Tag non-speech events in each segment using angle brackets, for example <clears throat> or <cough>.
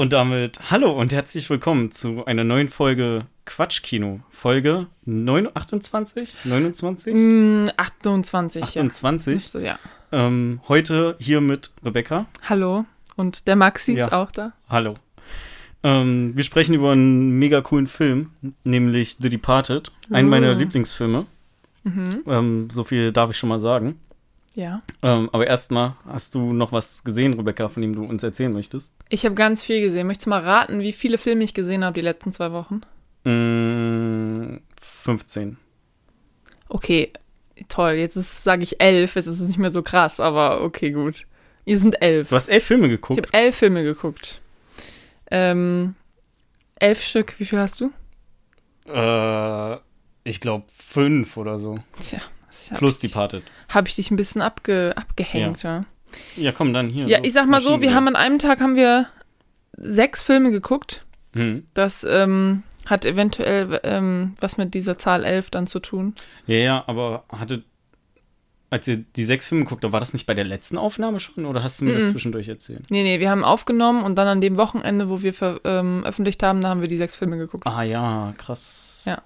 Und damit hallo und herzlich willkommen zu einer neuen Folge Quatschkino. Folge 9, 28? 29? Mm, 28, 28. ja. ja. Ähm, heute hier mit Rebecca. Hallo. Und der Maxi Ja. ist auch da. Hallo. Ähm, wir sprechen über einen mega coolen Film, nämlich The Departed. Einen Uh. meiner Lieblingsfilme. Mhm. Ähm, so viel darf ich schon mal sagen. Ja. Ähm, aber erstmal, hast du noch was gesehen, Rebecca, von dem du uns erzählen möchtest? Ich habe ganz viel gesehen. Möchtest du mal raten, wie viele Filme ich gesehen habe die letzten zwei Wochen? Mm, 15. Okay, toll. Jetzt sage ich elf. Es ist nicht mehr so krass, aber okay, gut. Ihr sind elf. Du hast elf Filme Ich geguckt. habe elf Filme geguckt. Ähm, elf Stück. Wie viel hast du? Äh, ich glaube fünf oder so. Tja, Plus ich, Departed. Habe ich dich ein bisschen abge, abgehängt, ja. Ja, komm, dann hier. Ja, ich sag mal so, wir haben an einem Tag haben wir sechs Filme geguckt. Hm. Das ähm, hat eventuell ähm, was mit dieser Zahl 11 dann zu tun. Ja, ja, aber hatte. Als ihr die sechs Filme geguckt habt, war das nicht bei der letzten Aufnahme schon oder hast du mir das Mhm. zwischendurch erzählt? Nee, nee, wir haben aufgenommen und dann an dem Wochenende, wo wir veröffentlicht haben, da haben wir die sechs Filme geguckt. Ah ja, krass. Ja.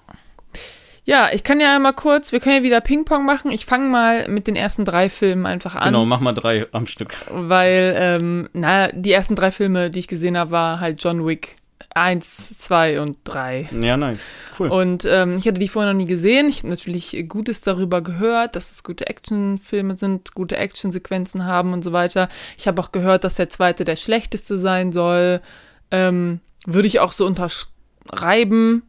Ja, ich kann ja mal kurz, wir können ja wieder Ping-Pong machen. Ich fange mal mit den ersten drei Filmen einfach an. Genau, mach mal drei am Stück. Weil, ähm, na, die ersten drei Filme, die ich gesehen habe, war halt John Wick 1, 2 und 3. Ja, nice. Cool. Und ähm, ich hatte die vorher noch nie gesehen. Ich habe natürlich Gutes darüber gehört, dass es gute Actionfilme sind, gute Actionsequenzen haben und so weiter. Ich habe auch gehört, dass der zweite der schlechteste sein soll. Ähm, würde ich auch so unterschreiben.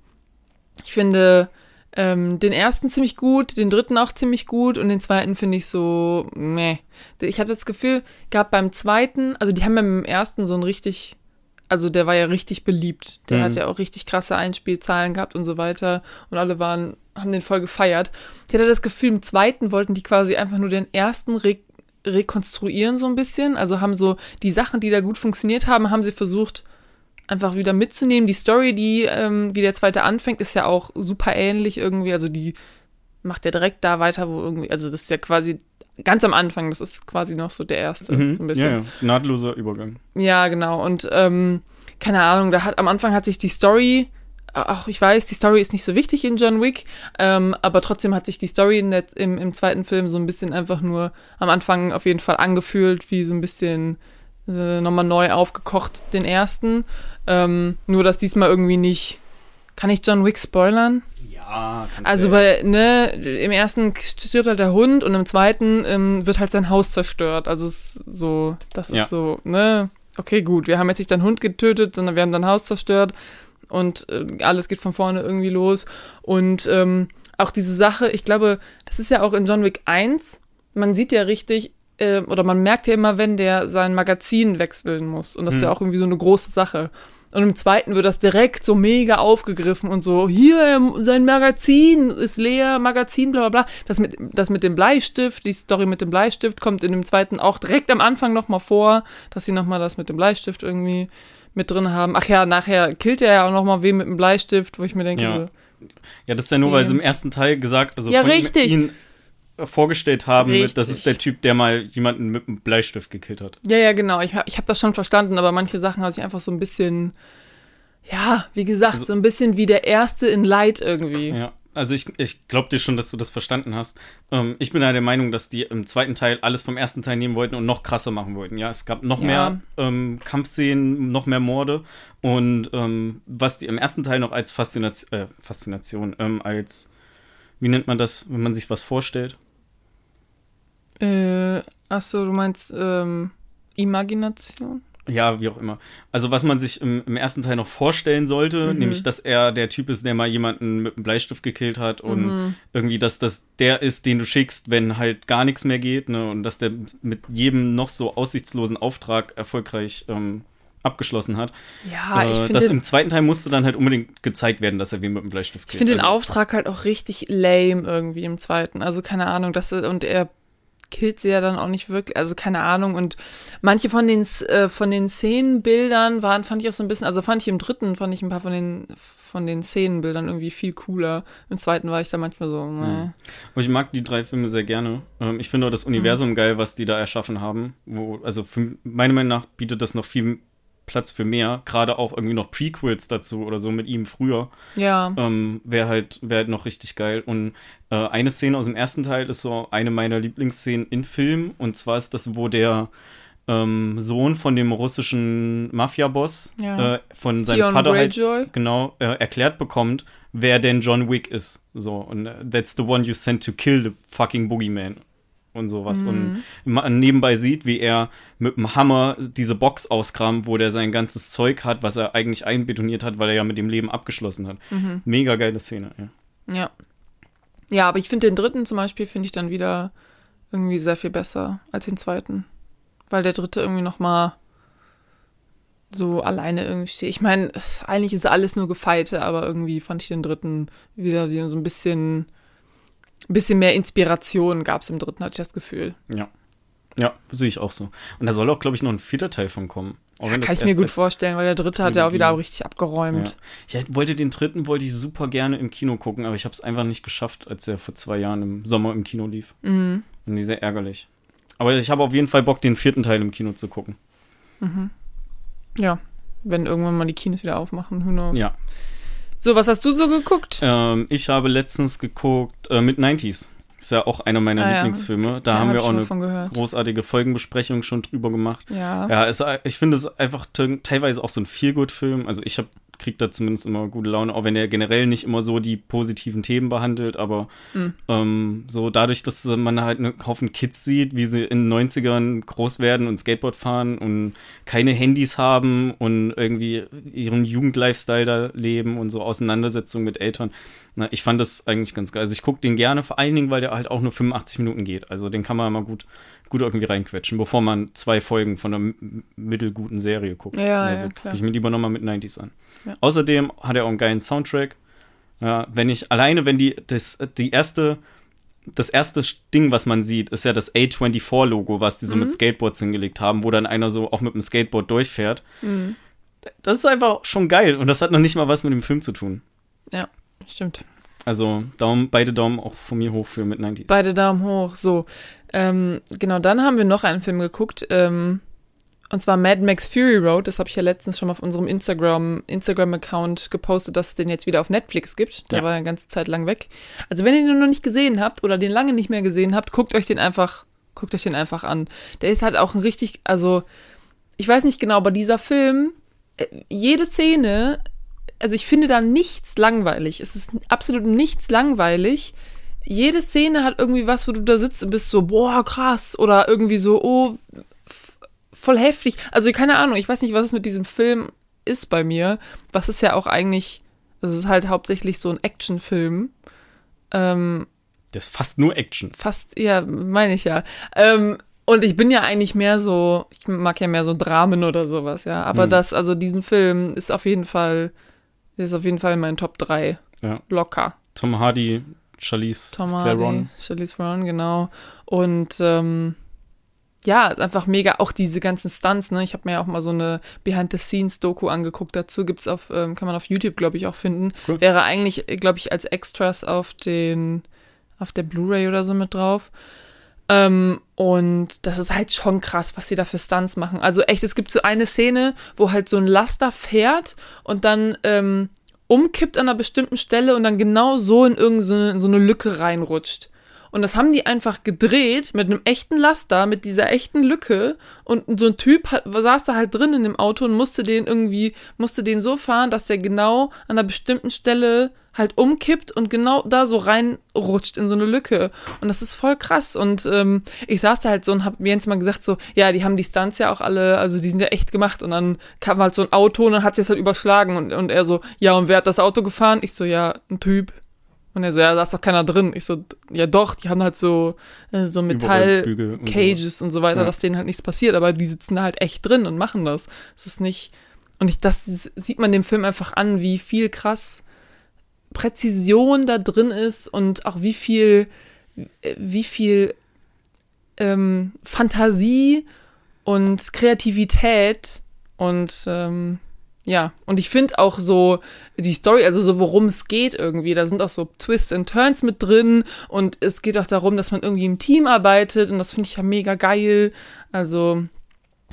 Ich finde ähm, den ersten ziemlich gut, den dritten auch ziemlich gut und den zweiten finde ich so, meh. Ich habe das Gefühl, gab beim zweiten, also die haben ja im ersten so ein richtig, also der war ja richtig beliebt. Der Mhm. hat ja auch richtig krasse Einspielzahlen gehabt und so weiter und alle waren, haben den voll gefeiert. Ich hatte das Gefühl, im zweiten wollten die quasi einfach nur den ersten re rekonstruieren so ein bisschen, also haben so die Sachen, die da gut funktioniert haben, haben sie versucht einfach wieder mitzunehmen. Die Story, die, ähm, wie der zweite anfängt, ist ja auch super ähnlich irgendwie. Also die macht ja direkt da weiter, wo irgendwie, also das ist ja quasi ganz am Anfang, das ist quasi noch so der erste, Mhm. so ein bisschen. Ja, ja, nahtloser Übergang. Ja, genau. Und ähm, keine Ahnung, da hat am Anfang hat sich die Story, auch ich weiß, die Story ist nicht so wichtig in John Wick, ähm, aber trotzdem hat sich die Story der, im, im zweiten Film so ein bisschen einfach nur am Anfang auf jeden Fall angefühlt, wie so ein bisschen äh, nochmal neu aufgekocht, den ersten. Ähm, nur, dass diesmal irgendwie nicht. Kann ich John Wick spoilern? Ja, Also bei, ne, im ersten stirbt halt der Hund und im zweiten ähm, wird halt sein Haus zerstört. Also es ist so, das ist Ja. so, ne, okay, gut, wir haben jetzt nicht deinen Hund getötet, sondern wir haben dein Haus zerstört und äh, alles geht von vorne irgendwie los. Und ähm, auch diese Sache, ich glaube, das ist ja auch in John Wick 1, man sieht ja richtig, äh, oder man merkt ja immer, wenn der sein Magazin wechseln muss. Und das ist Hm. ja auch irgendwie so eine große Sache. Und im zweiten wird das direkt so mega aufgegriffen und so, hier, ähm, sein Magazin ist leer, Magazin, bla bla bla. Das mit, das mit dem Bleistift, die Story mit dem Bleistift kommt in dem zweiten auch direkt am Anfang nochmal vor, dass sie nochmal das mit dem Bleistift irgendwie mit drin haben. Ach ja, nachher killt er ja auch nochmal wen mit dem Bleistift, wo ich mir denke, Ja. so, ja, das ist ja nur, weil sie im ersten Teil gesagt, also Ja, von ihm- richtig. ihn vorgestellt haben, mit, das ist der Typ, der mal jemanden mit einem Bleistift gekillt hat. Ja, ja, genau. Ich, ich habe das schon verstanden, aber manche Sachen habe ich einfach so ein bisschen, ja, wie gesagt, Also- so ein bisschen wie der erste in Light irgendwie. Ja, also ich, ich glaube dir schon, dass du das verstanden hast. Ähm, ich bin ja der Meinung, dass die im zweiten Teil alles vom ersten Teil nehmen wollten und noch krasser machen wollten. Ja, es gab noch Ja. mehr ähm, Kampfszenen, noch mehr Morde und ähm, was die im ersten Teil noch als Faszination, äh, Faszination, ähm, als wie nennt man das, wenn man sich was vorstellt? Äh, ach so, du meinst ähm, Imagination? Ja, wie auch immer. Also was man sich im, im ersten Teil noch vorstellen sollte, Mhm. nämlich, dass er der Typ ist, der mal jemanden mit einem Bleistift gekillt hat und Mhm. irgendwie, dass das der ist, den du schickst, wenn halt gar nichts mehr geht, ne? Und dass der mit jedem noch so aussichtslosen Auftrag erfolgreich ähm, abgeschlossen hat. Ja, ich äh, finde das den, im zweiten Teil musste dann halt unbedingt gezeigt werden, dass er wen mit dem Bleistift ich killt. find den Also, Auftrag halt auch richtig lame irgendwie im zweiten. Also keine Ahnung, dass er, und er killt sie ja dann auch nicht wirklich, also keine Ahnung. Und manche von den, äh, von den Szenenbildern waren, fand ich auch so ein bisschen, also fand ich im dritten, fand ich ein paar von den, von den Szenenbildern irgendwie viel cooler. Im zweiten war ich da manchmal so, Mhm. ne. Aber ich mag die drei Filme sehr gerne. Ähm, ich finde auch das Universum geil, was die da erschaffen haben. Wo, also für meine Meinung nach bietet das noch viel Platz für mehr. Gerade auch irgendwie noch Prequels dazu oder so mit ihm früher. Ja. Ähm, wäre halt, wär halt noch richtig geil. Und äh, eine Szene aus dem ersten Teil ist so eine meiner Lieblingsszenen in Film. Und zwar ist das, wo der ähm, Sohn von dem russischen Mafia-Boss Ja. äh, von seinem Theon Vater Greyjoy. halt genau äh, erklärt bekommt, wer denn John Wick ist. So, und äh, that's the one you sent to kill the fucking Boogeyman. Und sowas. Mhm. Und ma- nebenbei sieht, wie er mit dem Hammer diese Box auskramt, wo der sein ganzes Zeug hat, was er eigentlich einbetoniert hat, weil er ja mit dem Leben abgeschlossen hat. Mhm. Mega geile Szene, ja. Ja. Ja, aber ich finde den dritten zum Beispiel, finde ich dann wieder irgendwie sehr viel besser als den zweiten. Weil der dritte irgendwie noch mal so alleine irgendwie steht. Ich meine, eigentlich ist alles nur Gefeite, aber irgendwie fand ich den dritten wieder, wieder so ein bisschen, bisschen mehr Inspiration gab es im dritten, hatte ich das Gefühl. Ja. Ja, sehe ich auch so. Und da soll auch, glaube ich, noch ein vierter Teil von kommen. Das Kann ich mir gut vorstellen, weil der dritte hat ja auch wieder richtig abgeräumt. Ja. Ich wollte den dritten, wollte ich super gerne im Kino gucken, aber ich habe es einfach nicht geschafft, als er vor zwei Jahren im Sommer im Kino lief. Mhm. Und die sehr ärgerlich. Aber ich habe auf jeden Fall Bock, den vierten Teil im Kino zu gucken. Ja, wenn irgendwann mal die Kinos wieder aufmachen, who knows. Ja. So, was hast du so geguckt? Ähm, ich habe letztens geguckt äh, mit 90s. Ist ja auch einer meiner Ah, ja. Lieblingsfilme. Da Ja, haben hab wir auch eine großartige Folgenbesprechung schon drüber gemacht. Ja. Ja, es, ich finde es einfach te- teilweise auch so ein Feelgood-Film. Also ich habe kriegt da zumindest immer gute Laune, auch wenn er generell nicht immer so die positiven Themen behandelt, aber Mhm. ähm, so dadurch, dass man halt einen Haufen Kids sieht, wie sie in den 90ern groß werden und Skateboard fahren und keine Handys haben und irgendwie ihren Jugendlifestyle da leben und so Auseinandersetzungen mit Eltern. Na, ich fand das eigentlich ganz geil. Also ich gucke den gerne, vor allen Dingen, weil der halt auch nur 85 Minuten geht. Also den kann man mal gut, gut irgendwie reinquetschen, bevor man zwei Folgen von einer mittelguten Serie guckt. Ja, also ja, klar. ich mir lieber nochmal mit 90s an. Ja. Außerdem hat er auch einen geilen Soundtrack. Ja, wenn ich, alleine wenn die, das, die erste, das erste Ding, was man sieht, ist ja das A24-Logo, was die so Mhm. mit Skateboards hingelegt haben, wo dann einer so auch mit dem Skateboard durchfährt. Mhm. Das ist einfach schon geil und das hat noch nicht mal was mit dem Film zu tun. Stimmt. Also Daumen, beide Daumen auch von mir hoch für mit 90s. Beide Daumen hoch. So. Ähm, genau, dann haben wir noch einen Film geguckt. Ähm, und zwar Mad Max Fury Road. Das habe ich ja letztens schon mal auf unserem Instagram, Instagram-Account gepostet, dass es den jetzt wieder auf Netflix gibt. Der Ja. war eine ganze Zeit lang weg. Also wenn ihr den noch nicht gesehen habt oder den lange nicht mehr gesehen habt, guckt euch den einfach, guckt euch den einfach an. Der ist halt auch ein richtig, also ich weiß nicht genau, aber dieser Film, äh, jede Szene, also ich finde da nichts langweilig. Es ist absolut nichts langweilig. Jede Szene hat irgendwie was, wo du da sitzt und bist so, boah, krass. Oder irgendwie so, oh, voll heftig. Also keine Ahnung, ich weiß nicht, was es mit diesem Film ist bei mir. Was ist ja auch eigentlich, also es ist halt hauptsächlich so ein Actionfilm. Ähm, Das ist fast nur Action. fast, ja, meine ich ja. Ähm, und ich bin ja eigentlich mehr so, ich mag ja mehr so Dramen oder sowas, ja. Aber Hm. das, also diesen Film ist auf jeden Fall, ist auf jeden Fall in meinen Top 3. Ja. Locker. Tom Hardy, Charlize Tom Theron. Charlize Theron, genau. Und ähm, ja, einfach mega, auch diese ganzen Stunts, ne? Ich habe mir ja auch mal so eine Behind-the-Scenes-Doku angeguckt. Dazu gibt's auf, ähm, kann man auf YouTube, glaube ich, auch finden. Cool. Wäre eigentlich, glaube ich, als Extras auf den, auf der Blu-ray oder so mit drauf. Ähm, und das ist halt schon krass, was sie da für Stunts machen. Also echt, es gibt so eine Szene, wo halt so ein Laster fährt und dann ähm, umkippt an einer bestimmten Stelle und dann genau so in irgendeine so eine, Lücke reinrutscht. Und das haben die einfach gedreht mit einem echten Laster, mit dieser echten Lücke. Und so ein Typ hat, saß da halt drin in dem Auto und musste den irgendwie, musste den so fahren, dass der genau an einer bestimmten Stelle halt umkippt und genau da so reinrutscht in so eine Lücke. Und das ist voll krass. Und ähm, ich saß da halt so und hab mir jetzt mal gesagt, so, ja, die haben die Stunts ja auch alle, also die sind ja echt gemacht. Und dann kam halt so ein Auto und dann hat sie es halt überschlagen. Und, und er so, ja, und wer hat das Auto gefahren? Ich so, ja, ein Typ. Und er so, ja, da ist doch keiner drin. Ich so, ja doch, die haben halt so, äh, so Metall, Überrollbügel und Cages und so weiter, Ja. dass denen halt nichts passiert, aber die sitzen da halt echt drin und machen das. Es ist nicht. Und ich, das sieht man dem Film einfach an, wie viel krass Präzision da drin ist und auch wie viel, äh, wie viel ähm, Fantasie und Kreativität und ähm, ja, und ich finde auch so die Story, also so worum es geht irgendwie, da sind auch so Twists and Turns mit drin und es geht auch darum, dass man irgendwie im Team arbeitet und das finde ich ja mega geil. Also,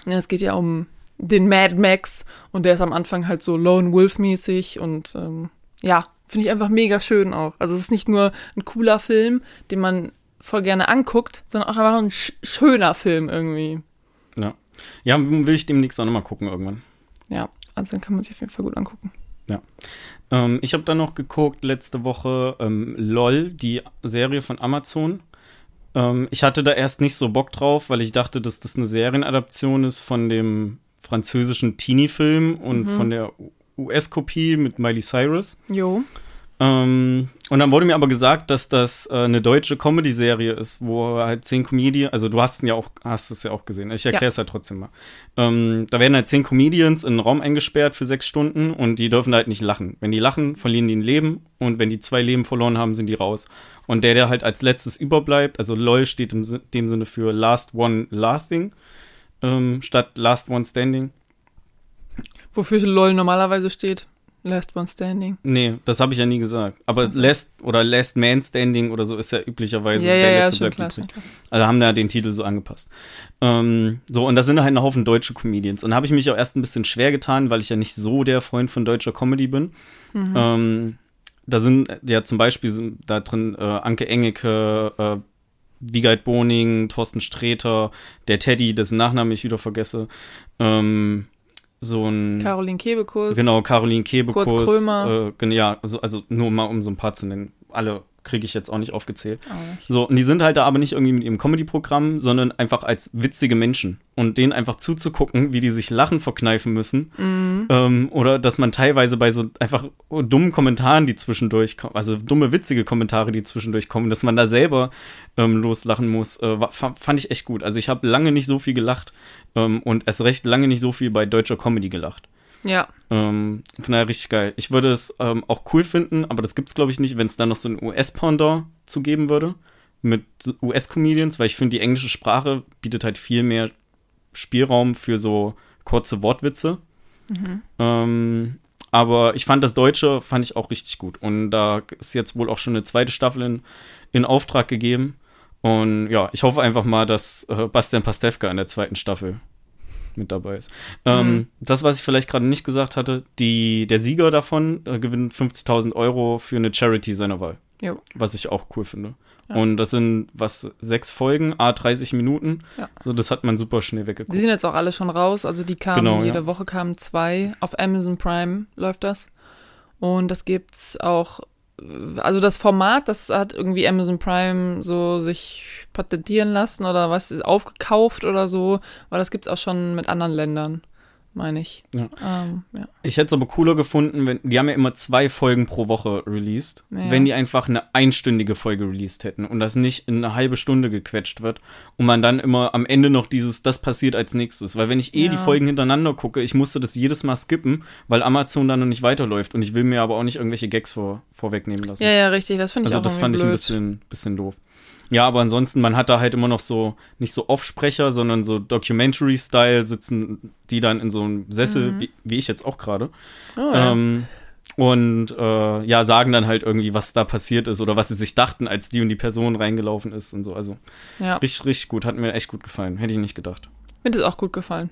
ja, es geht ja um den Mad Max und der ist am Anfang halt so Lone Wolf-mäßig und ähm, ja, finde ich einfach mega schön auch. Also es ist nicht nur ein cooler Film, den man voll gerne anguckt, sondern auch einfach ein sch schöner Film irgendwie. Ja. Ja, will ich demnächst auch nochmal gucken irgendwann. Ja, also den kann man sich auf jeden Fall gut angucken. Ja. Ähm, ich habe dann noch geguckt letzte Woche ähm, LOL, die Serie von Amazon. Ähm, ich hatte da erst nicht so Bock drauf, weil ich dachte, dass das eine Serienadaption ist von dem französischen Teenie-Film und mhm. von der US-Kopie mit Miley Cyrus. Jo. Ähm, und dann wurde mir aber gesagt, dass das äh, eine deutsche Comedy-Serie ist, wo halt zehn Comedians, also du hast ja auch, hast es ja auch gesehen. Ich erkläre es ja. halt trotzdem mal. Ähm, da werden halt zehn Comedians in einen Raum eingesperrt für sechs Stunden und die dürfen halt nicht lachen. Wenn die lachen, verlieren die ein Leben und wenn die zwei Leben verloren haben, sind die raus. Und der, der halt als letztes überbleibt, also LOL steht in dem Sinne für Last One Laughing ähm, statt Last One Standing. Wofür LOL normalerweise steht. Last One Standing. Nee, das habe ich ja nie gesagt. Aber also. Last oder Last Man Standing oder so ist ja üblicherweise ja, der ja, letzte ja, bleibt klar. Also haben da den Titel so angepasst. Ähm, so, und da sind halt ein Haufen deutsche Comedians. Und da habe ich mich auch erst ein bisschen schwer getan, weil ich ja nicht so der Freund von deutscher Comedy bin. Mhm. Ähm, da sind ja zum Beispiel sind da drin äh, Anke Engeke, äh, Wiegald Boning, Thorsten Sträter, der Teddy, dessen Nachnamen ich wieder vergesse. Ähm, so ein. Caroline Kebekus. Genau, Caroline Kebekus. Kurt Krömer. Äh, ja, also, also nur mal um so ein paar zu nennen. Alle kriege ich jetzt auch nicht aufgezählt. Auch nicht. So, und die sind halt da aber nicht irgendwie mit ihrem Comedy-Programm, sondern einfach als witzige Menschen. Und denen einfach zuzugucken, wie die sich Lachen verkneifen müssen. Mhm. Ähm, oder dass man teilweise bei so einfach dummen Kommentaren, die zwischendurch kommen, also dumme, witzige Kommentare, die zwischendurch kommen, dass man da selber ähm, loslachen muss, äh, fand ich echt gut. Also ich habe lange nicht so viel gelacht ähm, und erst recht lange nicht so viel bei deutscher Comedy gelacht. Ja. Ähm, von daher richtig geil. Ich würde es ähm, auch cool finden, aber das gibt es, glaube ich, nicht, wenn es da noch so ein US-Pendant zu geben würde. Mit US-Comedians, weil ich finde, die englische Sprache bietet halt viel mehr Spielraum für so kurze Wortwitze. Mhm. Ähm, aber ich fand das Deutsche, fand ich auch richtig gut. Und da ist jetzt wohl auch schon eine zweite Staffel in, in Auftrag gegeben. Und ja, ich hoffe einfach mal, dass äh, Bastian Pastewka in der zweiten Staffel mit dabei ist. Ähm, mhm. Das, was ich vielleicht gerade nicht gesagt hatte, die, der Sieger davon äh, gewinnt 50.000 Euro für eine Charity seiner Wahl. Jo. Was ich auch cool finde. Ja. Und das sind, was, sechs Folgen, a 30 Minuten. Ja. So, das hat man super schnell weggeguckt. Die sind jetzt auch alle schon raus. Also die kamen, genau, jede ja. Woche kamen zwei. Auf Amazon Prime läuft das. Und das gibt's auch also das Format, das hat irgendwie Amazon Prime so sich patentieren lassen oder was ist aufgekauft oder so, weil das gibt es auch schon mit anderen Ländern meine ich. Ja. Ähm, ja. Ich hätte es aber cooler gefunden, wenn die haben ja immer zwei Folgen pro Woche released, ja. wenn die einfach eine einstündige Folge released hätten und das nicht in eine halbe Stunde gequetscht wird und man dann immer am Ende noch dieses, das passiert als nächstes. Weil wenn ich eh die Folgen hintereinander gucke, ich musste das jedes Mal skippen, weil Amazon dann noch nicht weiterläuft und ich will mir aber auch nicht irgendwelche Gags vor, vorwegnehmen lassen. Ja, ja, richtig, das finde ich also auch Also das fand blöd. ich ein bisschen, bisschen doof. Ja, aber ansonsten, man hat da halt immer noch so, nicht so Off-Sprecher, sondern so Documentary-Style sitzen die dann in so einem Sessel, mhm. wie, wie, ich jetzt auch gerade. Oh, ja. ähm, und äh, ja, sagen dann halt irgendwie, was da passiert ist oder was sie sich dachten, als die und die Person reingelaufen ist und so. Also ja. richtig, richtig gut. Hat mir echt gut gefallen. Hätte ich nicht gedacht. Mir ist auch gut gefallen.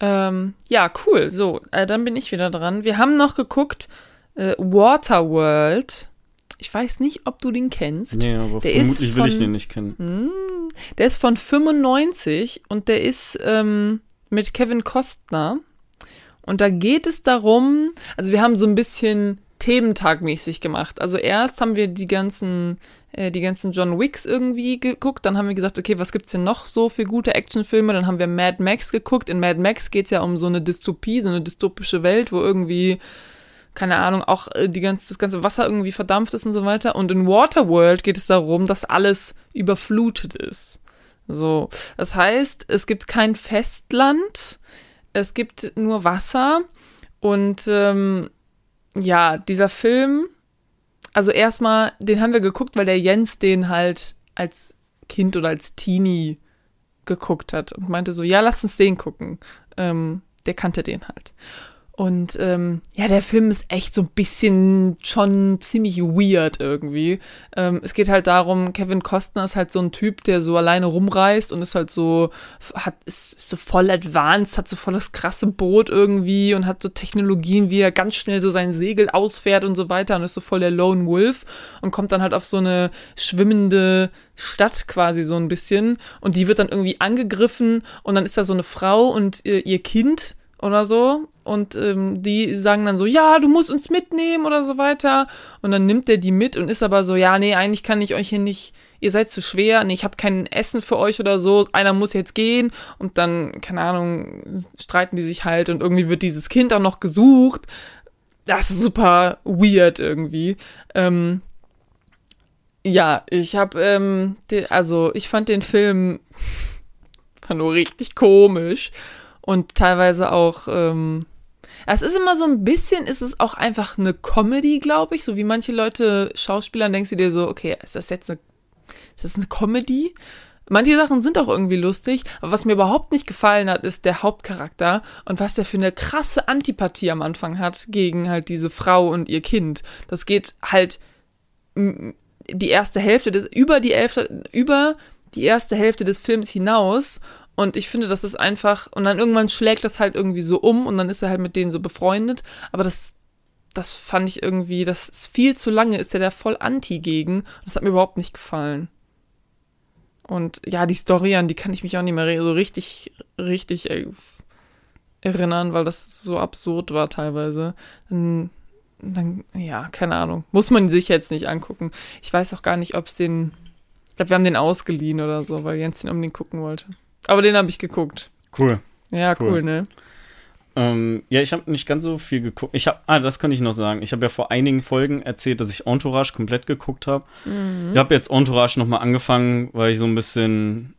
Ähm, ja, cool. So, äh, dann bin ich wieder dran. Wir haben noch geguckt, äh, Waterworld. Ich weiß nicht, ob du den kennst. Nee, aber der vermutlich von, will ich den nicht kennen. Mh, hm, der ist von 95 und der ist ähm, mit Kevin Costner. Und da geht es darum, also wir haben so ein bisschen Thementagmäßig gemacht. Also erst haben wir die ganzen, äh, die ganzen John Wicks irgendwie geguckt, dann haben wir gesagt, okay, was gibt's denn noch so für gute Actionfilme? Dann haben wir Mad Max geguckt. In Mad Max geht's ja um so eine Dystopie, so eine dystopische Welt, wo irgendwie keine Ahnung, auch äh, die ganze, das ganze Wasser irgendwie verdampft ist und so weiter. Und in Waterworld geht es darum, dass alles überflutet ist. So, das heißt, es gibt kein Festland, es gibt nur Wasser und ähm, ja, dieser Film, also erstmal, den haben wir geguckt, weil der Jens den halt als Kind oder als Teenie geguckt hat und meinte so, ja, lass uns den gucken. Ähm, der kannte den halt. Und ähm, ja, der Film ist echt so ein bisschen schon ziemlich weird irgendwie. Ähm, es geht halt darum, Kevin Costner ist halt so ein Typ, der so alleine rumreist und ist halt so, hat, ist, ist so voll advanced, hat so voll das krasse Boot irgendwie und hat so Technologien, wie er ganz schnell so sein Segel ausfährt und so weiter und ist so voll der Lone Wolf und kommt dann halt auf so eine schwimmende Stadt quasi so ein bisschen und die wird dann irgendwie angegriffen und dann ist da so eine Frau und ihr, ihr Kind oder so. Und ähm, die sagen dann so, ja, du musst uns mitnehmen oder so weiter. Und dann nimmt er die mit und ist aber so, ja, nee, eigentlich kann ich euch hier nicht, ihr seid zu schwer, nee, ich habe kein Essen für euch oder so, einer muss jetzt gehen. Und dann, keine Ahnung, streiten die sich halt und irgendwie wird dieses Kind auch noch gesucht. Das ist super weird irgendwie. Ähm, ja, ich habe, ähm, also ich fand den Film <laughs> nur richtig komisch und teilweise auch, ähm, es ist immer so ein bisschen, ist es auch einfach eine Comedy, glaube ich, so wie manche Leute Schauspieler, denkst du dir so, okay, ist das jetzt eine, ist das eine Comedy? Manche Sachen sind auch irgendwie lustig, aber was mir überhaupt nicht gefallen hat, ist der Hauptcharakter und was der für eine krasse Antipathie am Anfang hat gegen halt diese Frau und ihr Kind. Das geht halt die erste Hälfte des, über die Hälfte, über die erste Hälfte des Films hinaus und ich finde, das ist einfach, und dann irgendwann schlägt das halt irgendwie so um und dann ist er halt mit denen so befreundet. Aber das, das fand ich irgendwie, das ist viel zu lange, ist er da voll anti gegen. Das hat mir überhaupt nicht gefallen. Und ja, die Story, an die kann ich mich auch nicht mehr so richtig, richtig erinnern, weil das so absurd war teilweise. Dann, dann, ja, keine Ahnung. Muss man sich jetzt nicht angucken. Ich weiß auch gar nicht, ob es den. Ich glaube, wir haben den ausgeliehen oder so, weil Jens den unbedingt gucken wollte. Aber den habe ich geguckt. Cool. Ja, cool, cool ne? Ähm, ja, ich habe nicht ganz so viel geguckt. Ich habe, ah, das kann ich noch sagen. Ich habe ja vor einigen Folgen erzählt, dass ich Entourage komplett geguckt habe. Mhm. Ich habe jetzt Entourage nochmal angefangen, weil ich so ein bisschen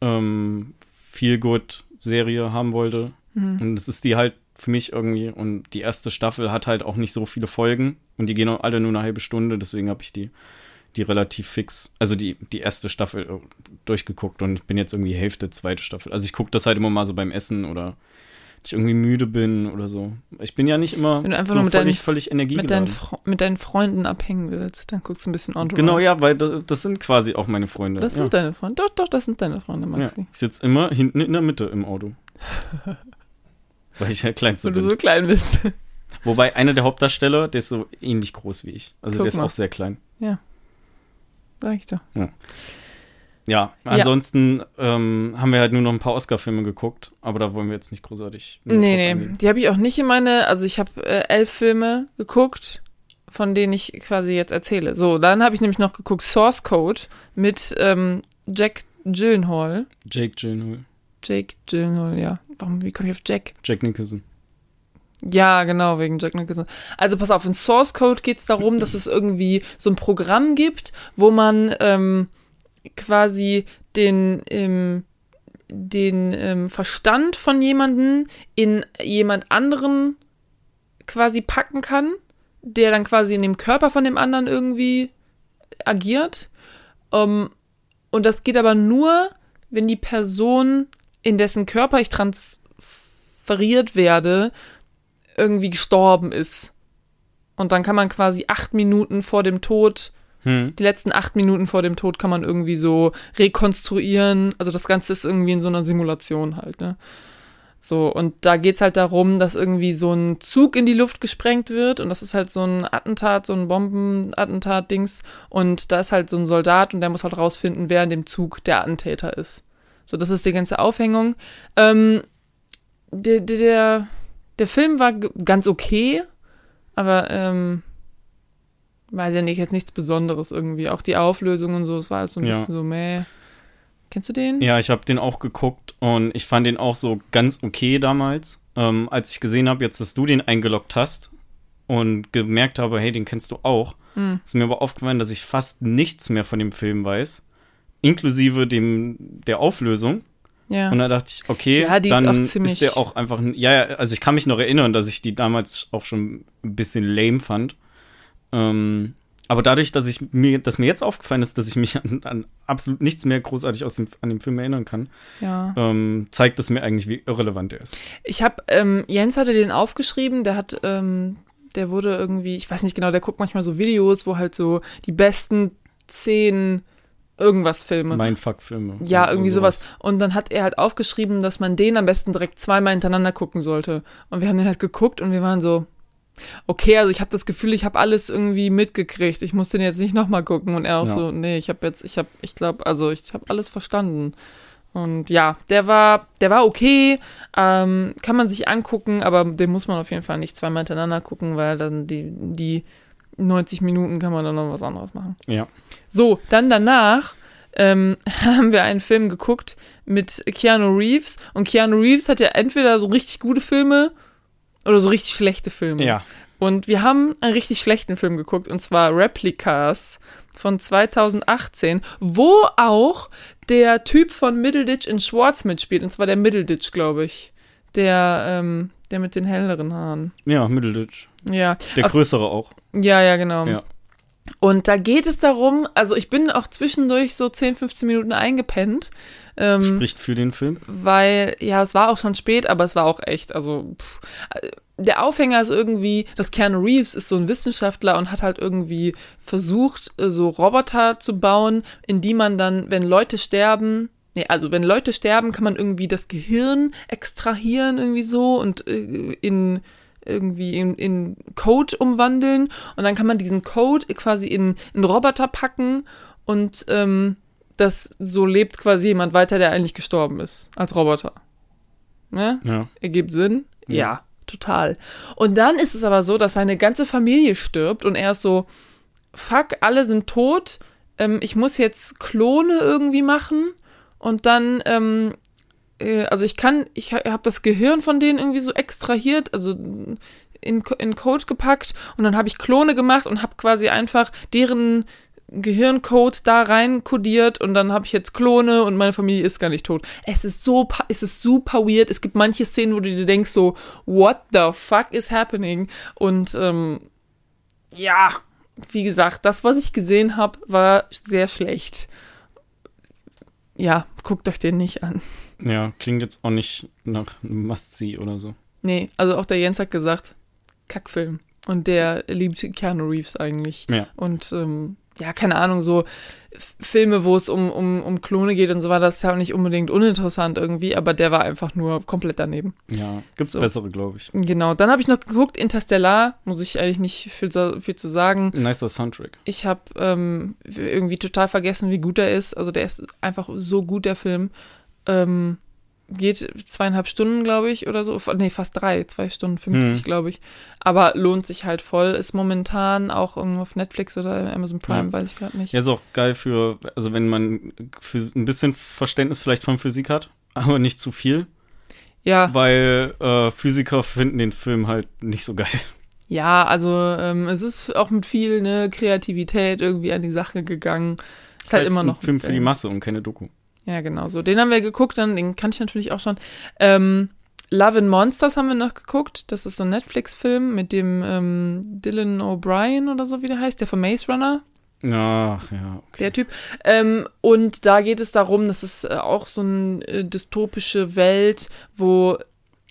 ähm, viel gut Serie haben wollte. Mhm. Und es ist die halt für mich irgendwie. Und die erste Staffel hat halt auch nicht so viele Folgen. Und die gehen alle nur eine halbe Stunde. Deswegen habe ich die die relativ fix, also die, die erste Staffel äh, durchgeguckt und ich bin jetzt irgendwie Hälfte, zweite Staffel. Also ich gucke das halt immer mal so beim Essen oder ich irgendwie müde bin oder so. Ich bin ja nicht immer Wenn du einfach so nur mit völlig, deinen, völlig Energie mit deinen, mit deinen Freunden abhängen willst, dann guckst du ein bisschen Entourage. Genau, ja, weil das, das sind quasi auch meine Freunde. Das ja. sind deine Freunde. Doch, doch, das sind deine Freunde, Maxi. Ja, ich sitze immer hinten in der Mitte im Auto. <laughs> weil ich der Kleinste Weil bin. du so klein bist. Wobei einer der Hauptdarsteller, der ist so ähnlich groß wie ich. Also Guck der ist mal. auch sehr klein. Ja. Sag ich doch. Ja, ansonsten Ähm, haben wir halt nur noch ein paar Oscar-Filme geguckt, aber da wollen wir jetzt nicht großartig. Nee, nee. eingehen. Die habe ich auch nicht in meine, also ich habe äh, elf Filme geguckt, von denen ich quasi jetzt erzähle. So, dann habe ich nämlich noch geguckt Source Code mit ähm, Jack Gyllenhaal. Jake Gyllenhaal, Jake Gyllenhaal, ja. Warum, wie komme ich auf Jack? Jack Nicholson. Ja, genau, wegen Jack Nicholson. Also pass auf, in Source Code geht es darum, dass es irgendwie so ein Programm gibt, wo man ähm, quasi den, ähm, den ähm, Verstand von jemandem in jemand anderen quasi packen kann, der dann quasi in dem Körper von dem anderen irgendwie agiert. Ähm, und das geht aber nur, wenn die Person, in dessen Körper ich transferiert werde, irgendwie gestorben ist. Und dann kann man quasi acht Minuten vor dem Tod, Hm. die letzten acht Minuten vor dem Tod kann man irgendwie so rekonstruieren. Also das Ganze ist irgendwie in so einer Simulation halt, ne? So, und da geht's halt darum, dass irgendwie so ein Zug in die Luft gesprengt wird und das ist halt so ein Attentat, so ein Bombenattentat-Dings und da ist halt so ein Soldat und der muss halt rausfinden, wer in dem Zug der Attentäter ist. So, das ist die ganze Aufhängung. Ähm, der, der, der, der Film war ganz okay, aber ähm, weiß ja nicht, jetzt nichts Besonderes irgendwie. Auch die Auflösung und so, es war alles so ein Ja. bisschen so, meh. Kennst du den? Ja, ich habe den auch geguckt und ich fand den auch so ganz okay damals. Ähm, als ich gesehen habe, jetzt, dass du den eingeloggt hast und gemerkt habe, hey, den kennst du auch, Hm. ist mir aber aufgefallen, dass ich fast nichts mehr von dem Film weiß, inklusive dem der Auflösung. Ja. Und da dachte ich, okay, Ja, ist dann auch ziemlich- ist der auch einfach, ein- ja, ja, also ich kann mich noch erinnern, dass ich die damals auch schon ein bisschen lame fand. Ähm, Aber dadurch, dass ich mir, dass mir jetzt aufgefallen ist, dass ich mich an, an absolut nichts mehr großartig aus dem, an dem Film erinnern kann, Ja. ähm, zeigt es mir eigentlich, wie irrelevant er ist. Ich habe, ähm, Jens hatte den aufgeschrieben, der hat, ähm, der wurde irgendwie, ich weiß nicht genau, der guckt manchmal so Videos, wo halt so die besten zehn irgendwas Filme. Mindfuck-Filme. ja, irgendwie sowas. Und dann hat er halt aufgeschrieben, dass man den am besten direkt zweimal hintereinander gucken sollte. Und wir haben den halt geguckt und wir waren so, okay, also ich habe das Gefühl, ich habe alles irgendwie mitgekriegt. Ich muss den jetzt nicht nochmal gucken. Und er auch Ja. so, nee, ich habe jetzt, ich habe, ich glaube, also ich habe alles verstanden. Und ja, der war, der war okay, ähm, kann man sich angucken, aber den muss man auf jeden Fall nicht zweimal hintereinander gucken, weil dann die, die 90 Minuten kann man dann noch was anderes machen. Ja. So, dann danach ähm, <laughs> haben wir einen Film geguckt mit Keanu Reeves. Und Keanu Reeves hat ja entweder so richtig gute Filme oder so richtig schlechte Filme. Ja. Und wir haben einen richtig schlechten Film geguckt, und zwar Replicas von 2018, wo auch der Typ von Middleditch in Schwarz mitspielt. Und zwar der Middleditch, glaube ich. Der, ähm, der mit den helleren Haaren. Ja, Middleditch. Ja. Der größere auch. Ja, ja, genau. Ja. Und da geht es darum, also ich bin auch zwischendurch so 10, 15 Minuten eingepennt. Ähm, Spricht für den Film. weil, ja, es war auch schon spät, aber es war auch echt, also pff, äh, der Aufhänger ist irgendwie, dass Keanu Reeves ist so ein Wissenschaftler und hat halt irgendwie versucht, äh, so Roboter zu bauen, in die man dann, wenn Leute sterben, nee, also wenn Leute sterben, kann man irgendwie das Gehirn extrahieren irgendwie so und äh, in irgendwie in, in Code umwandeln und dann kann man diesen Code quasi in einen Roboter packen und ähm, das so lebt quasi jemand weiter, der eigentlich gestorben ist als Roboter. Ne? Ja. Ergibt Sinn? Ja. Ja. total. Und dann ist es aber so, dass seine ganze Familie stirbt und er ist so, fuck, alle sind tot, ähm, ich muss jetzt Klone irgendwie machen und dann, ähm, äh, also ich kann, ich ha habe das Gehirn von denen irgendwie so extrahiert, also in, in Code gepackt und dann habe ich Klone gemacht und habe quasi einfach deren Gehirncode da rein kodiert und dann habe ich jetzt Klone und meine Familie ist gar nicht tot. Es ist so, es ist super weird. Es gibt manche Szenen, wo du dir denkst so, what the fuck is happening? Und ähm, ja, wie gesagt, das, was ich gesehen habe, war sehr schlecht. Ja, guckt euch den nicht an. Ja, klingt jetzt auch nicht nach einem Must-See oder so. Nee, also auch der Jens hat gesagt, Kackfilm. Und der liebt Keanu Reeves eigentlich. Ja. Und ähm, ja, keine Ahnung, so Filme, wo es um, um, um Klone geht und so weiter, das ist ja auch nicht unbedingt uninteressant irgendwie, aber der war einfach nur komplett daneben. Ja, gibt's So. bessere, glaube ich. Genau, dann habe ich noch geguckt, Interstellar, muss ich eigentlich nicht viel, viel zu sagen. Nicer Soundtrack. Ich habe ähm, irgendwie total vergessen, wie gut er ist. Also der ist einfach so gut, der Film. Ähm, geht zweieinhalb Stunden, glaube ich, oder so. Nee, fast drei, zwei Stunden 50, Mhm. glaube ich. Aber lohnt sich halt voll. Ist momentan auch irgendwo auf Netflix oder Amazon Prime, Ja. weiß ich gerade nicht. Ja, ist auch geil für, also wenn man für ein bisschen Verständnis vielleicht von Physik hat, aber nicht zu viel, Ja, weil äh, Physiker finden den Film halt nicht so geil. ja, also ähm, es ist auch mit viel ne, Kreativität irgendwie an die Sache gegangen. Ist halt immer noch ein Film für die Masse und keine Doku. Ja, genau so. Den haben wir geguckt, dann, den kannte ich natürlich auch schon. Ähm, Love and Monsters haben wir noch geguckt. Das ist so ein Netflix-Film mit dem ähm, Dylan O'Brien oder so, wie der heißt, der von Maze Runner, Ach ja, okay. der Typ. Ähm, und da geht es darum, das ist äh, auch so eine äh, dystopische Welt, wo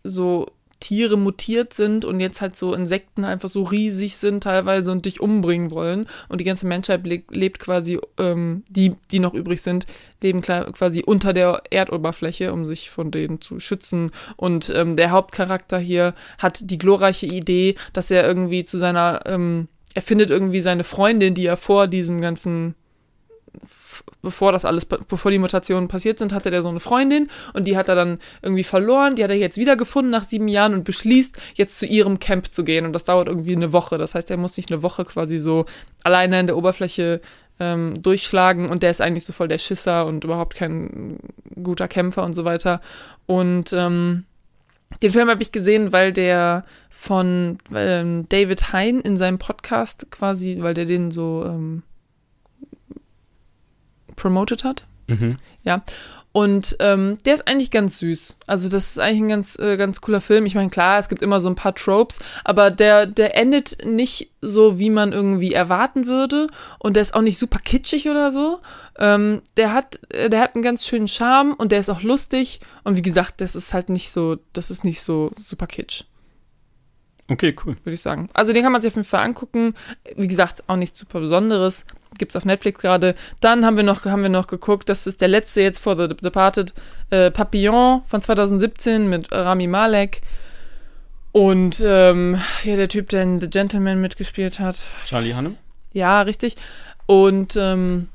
so Tiere mutiert sind und jetzt halt so Insekten einfach so riesig sind teilweise und dich umbringen wollen. Und die ganze Menschheit le lebt quasi, ähm, die, die noch übrig sind, leben quasi unter der Erdoberfläche, um sich von denen zu schützen. Und ähm, der Hauptcharakter hier hat die glorreiche Idee, dass er irgendwie zu seiner, ähm, er findet irgendwie seine Freundin, die er vor diesem ganzen bevor das alles, bevor die Mutationen passiert sind, hatte der so eine Freundin und die hat er dann irgendwie verloren. Die hat er jetzt wiedergefunden nach sieben Jahren und beschließt, jetzt zu ihrem Camp zu gehen. Und das dauert irgendwie eine Woche. Das heißt, er muss sich eine Woche quasi so alleine in der Oberfläche ähm, durchschlagen und der ist eigentlich so voll der Schisser und überhaupt kein guter Kämpfer und so weiter. Und ähm, den Film habe ich gesehen, weil der von ähm, David Hein in seinem Podcast quasi, weil der den so ähm, promoted hat. Mhm. Ja. Und ähm, der ist eigentlich ganz süß. Also das ist eigentlich ein ganz, äh, ganz cooler Film. Ich meine, klar, es gibt immer so ein paar Tropes, aber der, der endet nicht so, wie man irgendwie erwarten würde. Und der ist auch nicht super kitschig oder so. Ähm, der hat, äh, der hat einen ganz schönen Charme und der ist auch lustig. Und wie gesagt, das ist halt nicht so, das ist nicht so super kitsch Okay, cool. würde ich sagen. Also den kann man sich auf jeden Fall angucken. Wie gesagt, auch nichts super Besonderes. Gibt's auf Netflix gerade. Dann haben wir noch, haben wir noch geguckt, das ist der letzte jetzt vor The Departed, äh, Papillon von 2017 mit Rami Malek. Und ähm, ja, der Typ, der in The Gentleman mitgespielt hat. Charlie Hannem? Ja, richtig. Und ähm,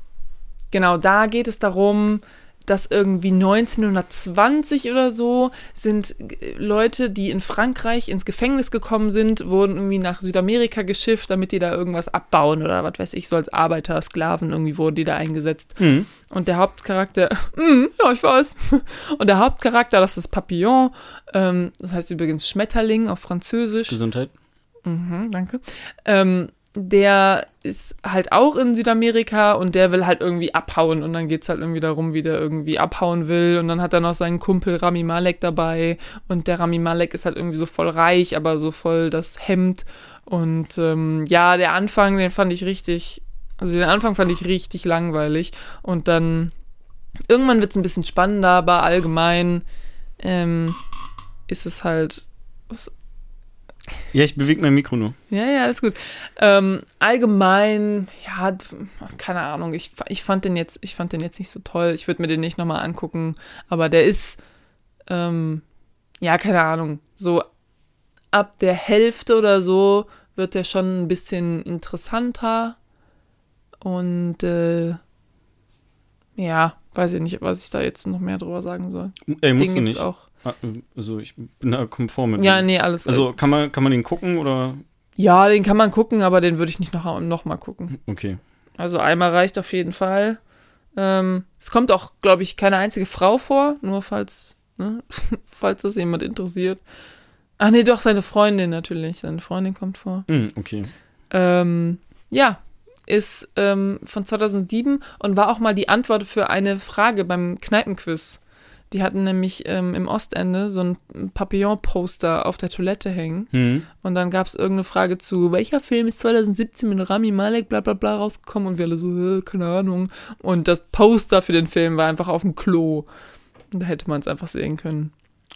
genau, da geht es darum, dass irgendwie 1920 oder so sind äh, Leute, die in Frankreich ins Gefängnis gekommen sind, wurden irgendwie nach Südamerika geschifft, damit die da irgendwas abbauen oder was weiß ich, so als Arbeiter, Sklaven irgendwie wurden die da eingesetzt. Mhm. Und der Hauptcharakter, <laughs> mm, ja, ich weiß. <laughs> Und der Hauptcharakter, das ist Papillon, ähm, das heißt übrigens Schmetterling auf Französisch. Gesundheit. Mhm, danke. Ähm, der ist halt auch in Südamerika und der will halt irgendwie abhauen und dann geht's halt irgendwie darum, wie der irgendwie abhauen will und dann hat er noch seinen Kumpel Rami Malek dabei und der Rami Malek ist halt irgendwie so voll reich, aber so voll das Hemd und ähm, ja, der Anfang, den fand ich richtig, also den Anfang fand ich richtig langweilig und dann irgendwann wird's ein bisschen spannender, aber allgemein ähm, ist es halt Ja, ich bewege mein Mikro nur. ja, ja, alles gut. Ähm, allgemein, ja, keine Ahnung. Ich, ich fand den jetzt, ich fand den jetzt nicht so toll. Ich würde mir den nicht nochmal angucken. Aber der ist, ähm, ja, keine Ahnung. So ab der Hälfte oder so wird der schon ein bisschen interessanter. Und äh, ja, weiß ich nicht, was ich da jetzt noch mehr drüber sagen soll. Ey, musst den du nicht. auch. Ah, Also ich bin da konform mit. Ja, dem. nee, alles Also kann man, kann man den gucken oder? Ja, den kann man gucken, aber den würde ich nicht noch, noch mal gucken. Okay. Also einmal reicht auf jeden Fall. Ähm, es kommt auch, glaube ich, keine einzige Frau vor, nur falls, ne, <laughs> falls das jemand interessiert. Ach nee, doch, seine Freundin natürlich. Seine Freundin kommt vor. Hm, okay. Ähm, ja, ist ähm, von 2007 und war auch mal die Antwort für eine Frage beim Kneipenquiz. Die hatten nämlich ähm, im Ostende so ein Papillon-Poster auf der Toilette hängen. Hm. Und dann gab es irgendeine Frage zu, welcher Film ist 2017 mit Rami Malek bla bla bla rausgekommen? Und wir alle so, keine Ahnung. Und das Poster für den Film war einfach auf dem Klo. Und da hätte man es einfach sehen können.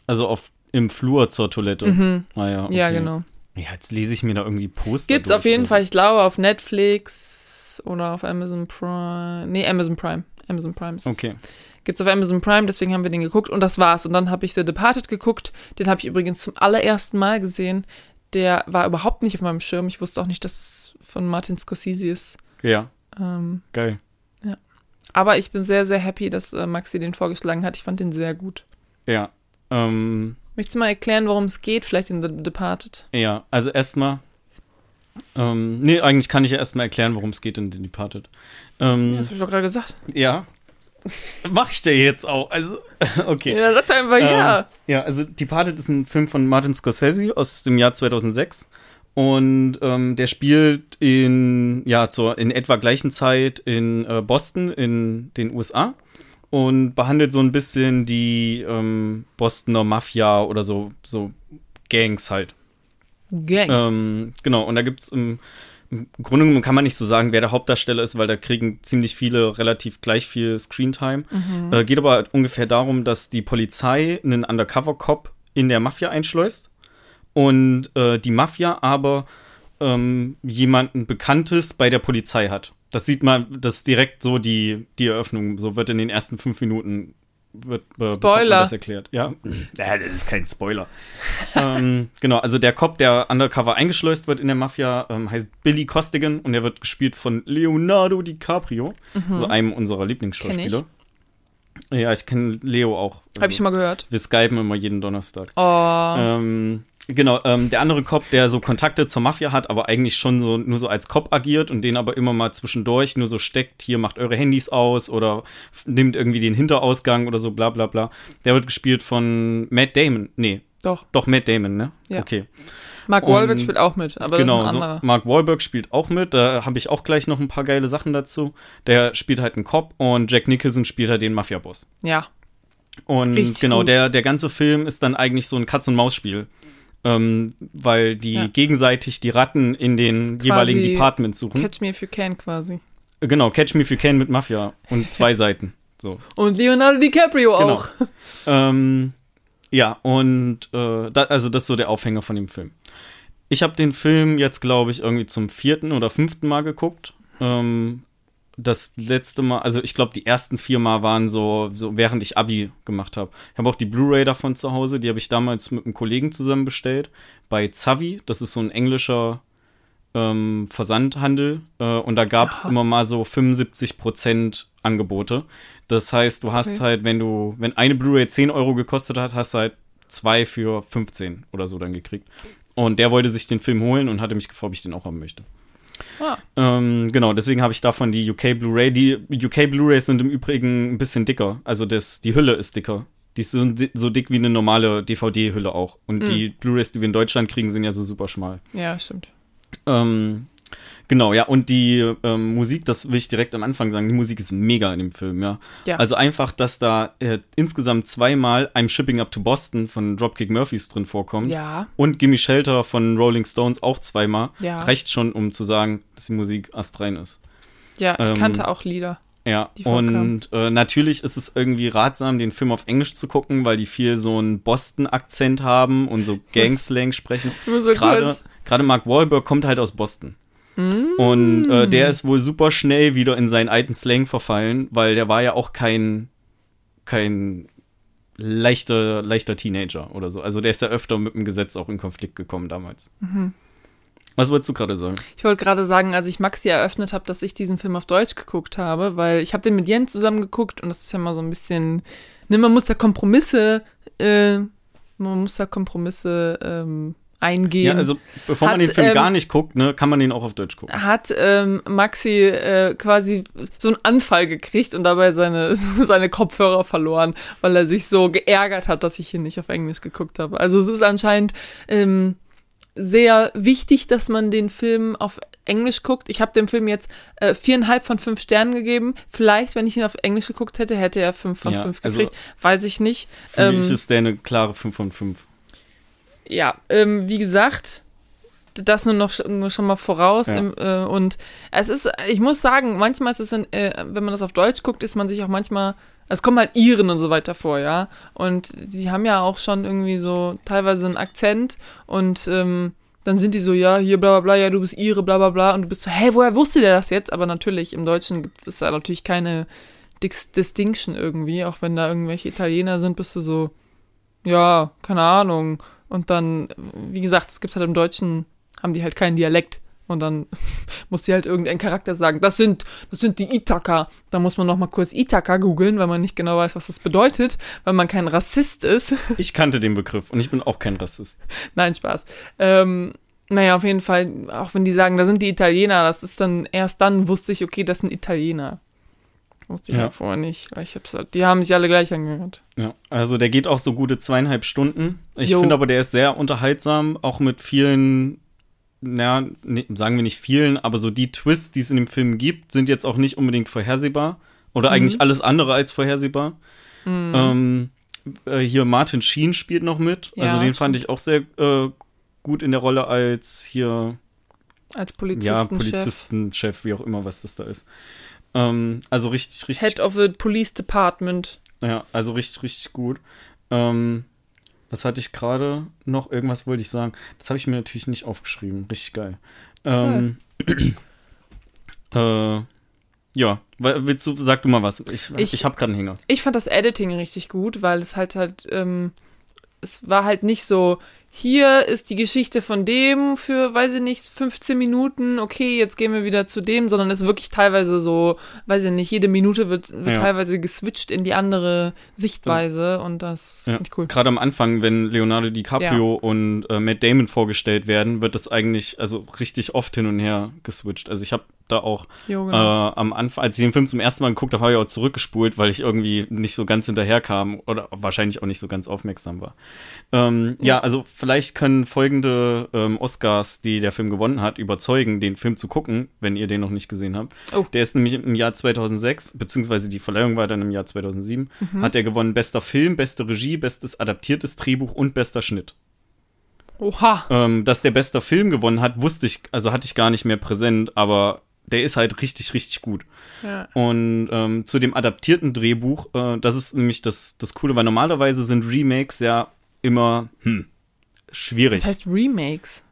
Also auf im Flur zur Toilette. Mhm. Ah ja. Okay. Ja, genau. Ja, jetzt lese ich mir da irgendwie Poster. Gibt's durch auf jeden oder Fall, ich glaube, auf Netflix oder auf Amazon Prime. Nee, Amazon Prime. Amazon Prime ist es. Okay. Gibt's auf Amazon Prime, deswegen haben wir den geguckt und das war's. Und dann habe ich The Departed geguckt. Den habe ich übrigens zum allerersten Mal gesehen. Der war überhaupt nicht auf meinem Schirm. Ich wusste auch nicht, dass es von Martin Scorsese ist. Ja, Ähm, geil. aber ich bin sehr, sehr happy, dass äh, Maxi den vorgeschlagen hat. Ich fand den sehr gut. Ja. Ähm, Möchtest du mal erklären, worum es geht, vielleicht in The Departed? ja, also erstmal. Ähm, nee, eigentlich kann ich ja erstmal erklären, worum es geht in The Departed. Ähm, Das habe ich doch gerade gesagt. ja. Mach ich dir jetzt auch. Also, <laughs> okay. Ja, sag doch einfach ja. Ähm, ja, also Departed ist ein Film von Martin Scorsese aus dem Jahr 2006. Und ähm, der spielt in, ja, zur in etwa gleichen Zeit in äh, Boston in den USA und behandelt so ein bisschen die ähm, Bostoner Mafia oder so, so Gangs halt. Gangs. Ähm, genau, und da gibt es im, im Grunde genommen kann man nicht so sagen, wer der Hauptdarsteller ist, weil da kriegen ziemlich viele relativ gleich viel Screentime. Mhm. Äh, geht aber halt ungefähr darum, dass die Polizei einen Undercover-Cop in der Mafia einschleust und äh, die Mafia aber ähm, jemanden Bekanntes bei der Polizei hat. Das sieht man, das ist direkt so die, die Eröffnung. So wird in den ersten fünf Minuten wird, äh, Spoiler. das erklärt. Ja. <clears throat> ja, das ist kein Spoiler. <laughs> ähm, genau, also der Cop, der undercover eingeschleust wird in der Mafia, ähm, heißt Billy Costigan und der wird gespielt von Leonardo DiCaprio, also einem unserer Lieblingsschauspieler. Ja, ich kenne Leo auch. Also, Habe ich schon mal gehört. wir skypen immer jeden Donnerstag. Oh. Ähm, genau, ähm, der andere Cop, der so Kontakte zur Mafia hat, aber eigentlich schon so nur so als Cop agiert und den aber immer mal zwischendurch nur so steckt, hier macht eure Handys aus oder nimmt irgendwie den Hinterausgang oder so, bla bla bla. Der wird gespielt von Matt Damon. Nee, Doch. doch Matt Damon, ne? Ja. Okay. Mark Und- Wahlberg spielt auch mit, aber genau, das ist so, ein anderer. Mark Wahlberg spielt auch mit. Da habe ich auch gleich noch ein paar geile Sachen dazu. Der spielt halt einen Cop und Jack Nicholson spielt halt den Mafia-Boss. Ja, Und Richtig genau, gut. der, der ganze Film ist dann eigentlich so ein Katz-und-Maus-Spiel. Ähm, weil die Ja. gegenseitig die Ratten in den jeweiligen Departments suchen. Catch Me If You Can quasi. genau, Catch Me If You Can mit Mafia und <laughs> zwei Seiten. So. Und Leonardo DiCaprio Genau. auch. <laughs> Ähm, ja, und äh, da, also das ist so der Aufhänger von dem Film. Ich habe den Film jetzt, glaube ich, irgendwie zum vierten oder fünften Mal geguckt. Ähm, das letzte Mal, also ich glaube, die ersten vier Mal waren so, so während ich Abi gemacht habe. Ich habe auch die Blu-ray davon zu Hause, die habe ich damals mit einem Kollegen zusammen bestellt. Bei Zavi, das ist so ein englischer ähm, Versandhandel. Äh, und da gab es Ah. immer mal so 75% Angebote. Das heißt, du hast Okay. halt, wenn du, wenn eine Blu-ray 10 Euro gekostet hat, hast du halt zwei für 15 oder so dann gekriegt. Und der wollte sich den Film holen und hatte mich gefragt, ob ich den auch haben möchte. Ah, Ähm, genau, deswegen habe ich davon die UK Blu-ray. Die UK Blu-rays sind im Übrigen ein bisschen dicker. Also das, die Hülle ist dicker. Die ist so, di- so dick wie eine normale DVD-Hülle auch. Und Mm. die Blu-rays, die wir in Deutschland kriegen, sind ja so super schmal. ja, stimmt. Ähm, genau, ja, und die ähm, Musik, das will ich direkt am Anfang sagen, die Musik ist mega in dem Film, ja. Ja. Also einfach, dass da äh, insgesamt zweimal I'm Shipping Up to Boston von Dropkick Murphys drin vorkommt. Ja, Und Gimme Shelter von Rolling Stones auch zweimal. Ja. Reicht schon, um zu sagen, dass die Musik astrein ist. ja, ich Ähm, kannte auch Lieder. Ja, und äh, natürlich ist es irgendwie ratsam, den Film auf Englisch zu gucken, weil die viel so einen Boston-Akzent haben und so Gangslang sprechen. So Gerade gerade Mark Wahlberg kommt halt aus Boston. Mm. Und äh, der ist wohl super schnell wieder in seinen alten Slang verfallen, weil der war ja auch kein, kein leichter, leichter Teenager oder so. Also der ist ja öfter mit dem Gesetz auch in Konflikt gekommen damals. Mhm. Was wolltest du gerade sagen? Ich wollte gerade sagen, als ich Maxi eröffnet habe, dass ich diesen Film auf Deutsch geguckt habe, weil ich habe den mit Jens zusammen geguckt und das ist ja mal so ein bisschen, ne, man muss da Kompromisse, äh, man muss da Kompromisse ähm, eingehen. Ja, also bevor man Hat, den Film ähm, gar nicht guckt, ne, kann man den auch auf Deutsch gucken. hat ähm, Maxi äh, quasi so einen Anfall gekriegt und dabei seine, <laughs> seine Kopfhörer verloren, weil er sich so geärgert hat, dass ich hier nicht auf Englisch geguckt habe. Also es ist anscheinend ähm, sehr wichtig, dass man den Film auf Englisch guckt. Ich habe dem Film jetzt äh, viereinhalb von fünf Sternen gegeben. Vielleicht, wenn ich ihn auf Englisch geguckt hätte, hätte er fünf von Ja, fünf also gekriegt. Weiß ich nicht. Für ähm, mich ist der eine klare 5 von 5. Ja, ähm, wie gesagt, das nur noch nur schon mal voraus. Ja. Im, äh, und es ist, ich muss sagen, manchmal ist es, in, äh, wenn man das auf Deutsch guckt, ist man sich auch manchmal, es kommen halt Iren und so weiter vor, ja. Und die haben ja auch schon irgendwie so teilweise einen Akzent und ähm, dann sind die so, ja, hier bla bla bla, ja, du bist Ire, bla bla bla. Und du bist so, hey, woher wusste der das jetzt? Aber natürlich, im Deutschen gibt es da natürlich keine Dis Distinction irgendwie, auch wenn da irgendwelche Italiener sind, bist du so, ja, keine Ahnung. Und dann, wie gesagt, es gibt halt im Deutschen, haben die halt keinen Dialekt. Und dann <laughs> muss die halt irgendein Charakter sagen, das sind, das sind die Ithaka. Da muss man noch mal kurz Ithaka googeln, weil man nicht genau weiß, was das bedeutet, weil man kein Rassist ist. <laughs> Ich kannte den Begriff und ich bin auch kein Rassist. Nein, Spaß. Ähm, naja, auf jeden Fall, auch wenn die sagen, da sind die Italiener, das ist dann, erst dann wusste ich, okay, das sind Italiener. Wusste ich Ja. ja vorher nicht, weil ich hab's halt, die haben sich alle gleich angehört. Ja, also der geht auch so gute zweieinhalb Stunden. Ich finde aber, der ist sehr unterhaltsam, auch mit vielen, na, ne, sagen wir nicht vielen, aber so die Twists, die es in dem Film gibt, sind jetzt auch nicht unbedingt vorhersehbar. Oder eigentlich alles andere als vorhersehbar. Mhm. Ähm, äh, hier Martin Sheen spielt noch mit. Ja, also den fand ich auch sehr äh, gut in der Rolle als hier Als ja, Polizistenchef. Polizistenchef, wie auch immer, was das da ist. Ähm, also richtig, richtig, Head of the Police Department. ja, also richtig, richtig gut. Ähm, was hatte ich gerade noch? Irgendwas wollte ich sagen. Das habe ich mir natürlich nicht aufgeschrieben. Richtig geil. Ähm, <clears throat> äh, ja, willst du, sag du mal was. Ich, ich, Ich- habe gerade einen Hänger. Ich fand das Editing richtig gut, weil es halt halt, ähm, es war halt nicht so, hier ist die Geschichte von dem für, weiß ich nicht, 15 Minuten, okay, jetzt gehen wir wieder zu dem, sondern es ist wirklich teilweise so, weiß ich nicht, jede Minute wird, wird Ja. teilweise geswitcht in die andere Sichtweise und das Ja, finde ich cool. Gerade am Anfang, wenn Leonardo DiCaprio und äh, Matt Damon vorgestellt werden, wird das eigentlich also richtig oft hin und her geswitcht. Also ich habe da auch Jo, äh, genau. am Anfang, als ich den Film zum ersten Mal geguckt habe, habe ich auch zurückgespult, weil ich irgendwie nicht so ganz hinterherkam oder wahrscheinlich auch nicht so ganz aufmerksam war. Ähm, ja. Ja. also vielleicht können folgende ähm, Oscars, die der Film gewonnen hat, überzeugen, den Film zu gucken, wenn ihr den noch nicht gesehen habt. Oh. Der ist nämlich im Jahr 2006, beziehungsweise die Verleihung war dann im Jahr 2007, Mhm. hat er gewonnen bester Film, beste Regie, bestes adaptiertes Drehbuch und bester Schnitt. Oha. Ähm, dass der bester Film gewonnen hat, wusste ich, also hatte ich gar nicht mehr präsent, aber der ist halt richtig, richtig gut. Ja. Und ähm, zu dem adaptierten Drehbuch, äh, das ist nämlich das, das Coole, weil normalerweise sind Remakes ja immer hm, schwierig. Das heißt Remakes.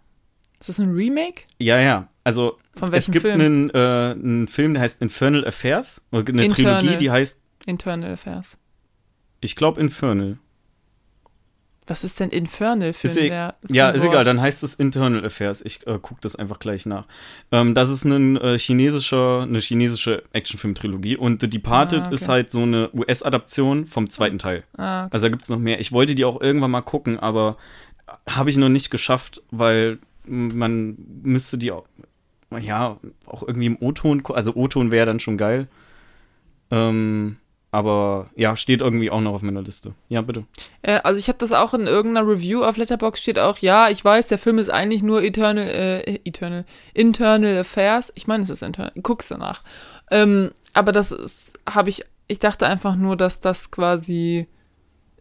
Ist das ein Remake? ja, ja. Also Von es gibt Film? einen, äh, einen Film, der heißt Infernal Affairs, oder eine Internal. Trilogie, die heißt, Internal Affairs. ich glaube, Infernal. Was ist denn Infernal für Ist ein e- Ja, ist Wort? egal, dann heißt es Internal Affairs. Ich äh, gucke das einfach gleich nach. Ähm, das ist ein, äh, chinesischer, eine chinesische Actionfilm-Trilogie und The Departed Ah, okay. ist halt so eine US-Adaption vom zweiten Teil. Ah, okay. Also da gibt es noch mehr. Ich wollte die auch irgendwann mal gucken, aber habe ich noch nicht geschafft, weil man müsste die auch, ja, auch irgendwie im O-Ton, also O-Ton wäre dann schon geil. Ähm, aber ja, steht irgendwie auch noch auf meiner Liste. Ja, bitte. Äh, also ich habe das auch in irgendeiner Review auf Letterboxd steht auch, ja, ich weiß, der Film ist eigentlich nur Eternal, äh, Eternal, Internal Affairs. Ich meine, es ist Internal, guck's danach. Ähm, aber das habe ich, ich dachte einfach nur, dass das quasi,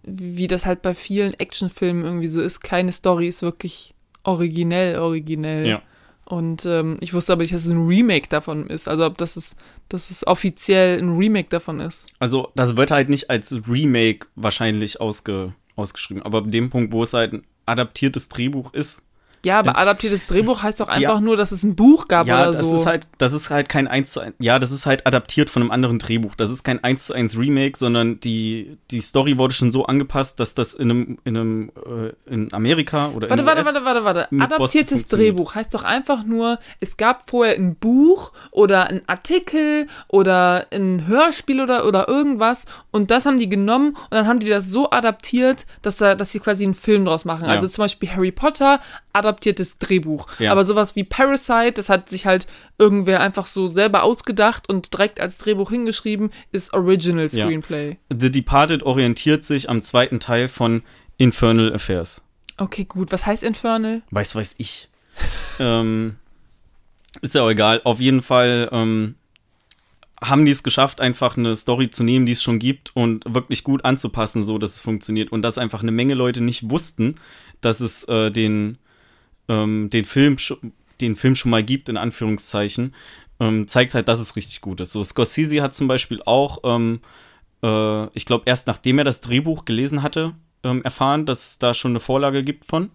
wie das halt bei vielen Actionfilmen irgendwie so ist, keine Story ist wirklich originell, originell. Ja. Und ähm, ich wusste aber nicht, dass es ein Remake davon ist. Also ob das ist, dass es offiziell ein Remake davon ist. Also, das wird halt nicht als Remake wahrscheinlich ausge, ausgeschrieben. Aber ab dem Punkt, wo es halt ein adaptiertes Drehbuch ist, Ja, aber Ja. adaptiertes Drehbuch heißt doch Ja. einfach nur, dass es ein Buch gab ja, oder das so. ist halt, das ist halt kein 1 zu 1, ja, das ist halt adaptiert von einem anderen Drehbuch. Das ist kein 1 zu 1 Remake, sondern die, die Story wurde schon so angepasst, dass das in einem, in einem, äh, in Amerika oder Warte, in warte, warte, warte, warte. Boston Adaptiertes. Drehbuch heißt doch einfach nur, es gab vorher ein Buch oder ein Artikel oder ein Hörspiel oder, oder irgendwas und das haben die genommen und dann haben die das so adaptiert, dass, da, dass sie quasi einen Film draus machen. Ja. Also zum Beispiel Harry Potter, adaptiertes Drehbuch. Ja. Aber sowas wie Parasite, das hat sich halt irgendwer einfach so selber ausgedacht und direkt als Drehbuch hingeschrieben, ist Original Ja. Screenplay. The Departed orientiert sich am zweiten Teil von Infernal Affairs. Okay, gut. Was heißt Infernal? Weiß, weiß ich. <laughs> ähm, ist ja auch egal. Auf jeden Fall ähm, haben die es geschafft, einfach eine Story zu nehmen, die es schon gibt und wirklich gut anzupassen, so dass es funktioniert. Und dass einfach eine Menge Leute nicht wussten, dass es äh, den, ähm, den, Film, den Film schon mal gibt, in Anführungszeichen, ähm, zeigt halt, dass es richtig gut ist. So, Scorsese hat zum Beispiel auch, ähm, äh, ich glaube, erst nachdem er das Drehbuch gelesen hatte, ähm, erfahren, dass es da schon eine Vorlage gibt von.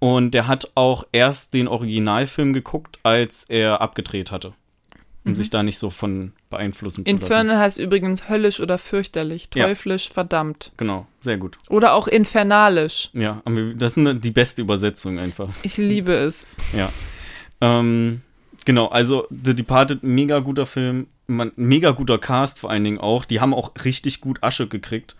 Und der hat auch erst den Originalfilm geguckt, als er abgedreht hatte. Um sich da nicht so von beeinflussen zu lassen. Infernal heißt übrigens höllisch oder fürchterlich, Ja. teuflisch, verdammt. Genau, sehr gut. Oder auch infernalisch. Ja, das ist die beste Übersetzung einfach. Ich liebe es. Ja. Ähm, genau, also The Departed, mega guter Film, man, mega guter Cast vor allen Dingen auch. Die haben auch richtig gut Asche gekriegt.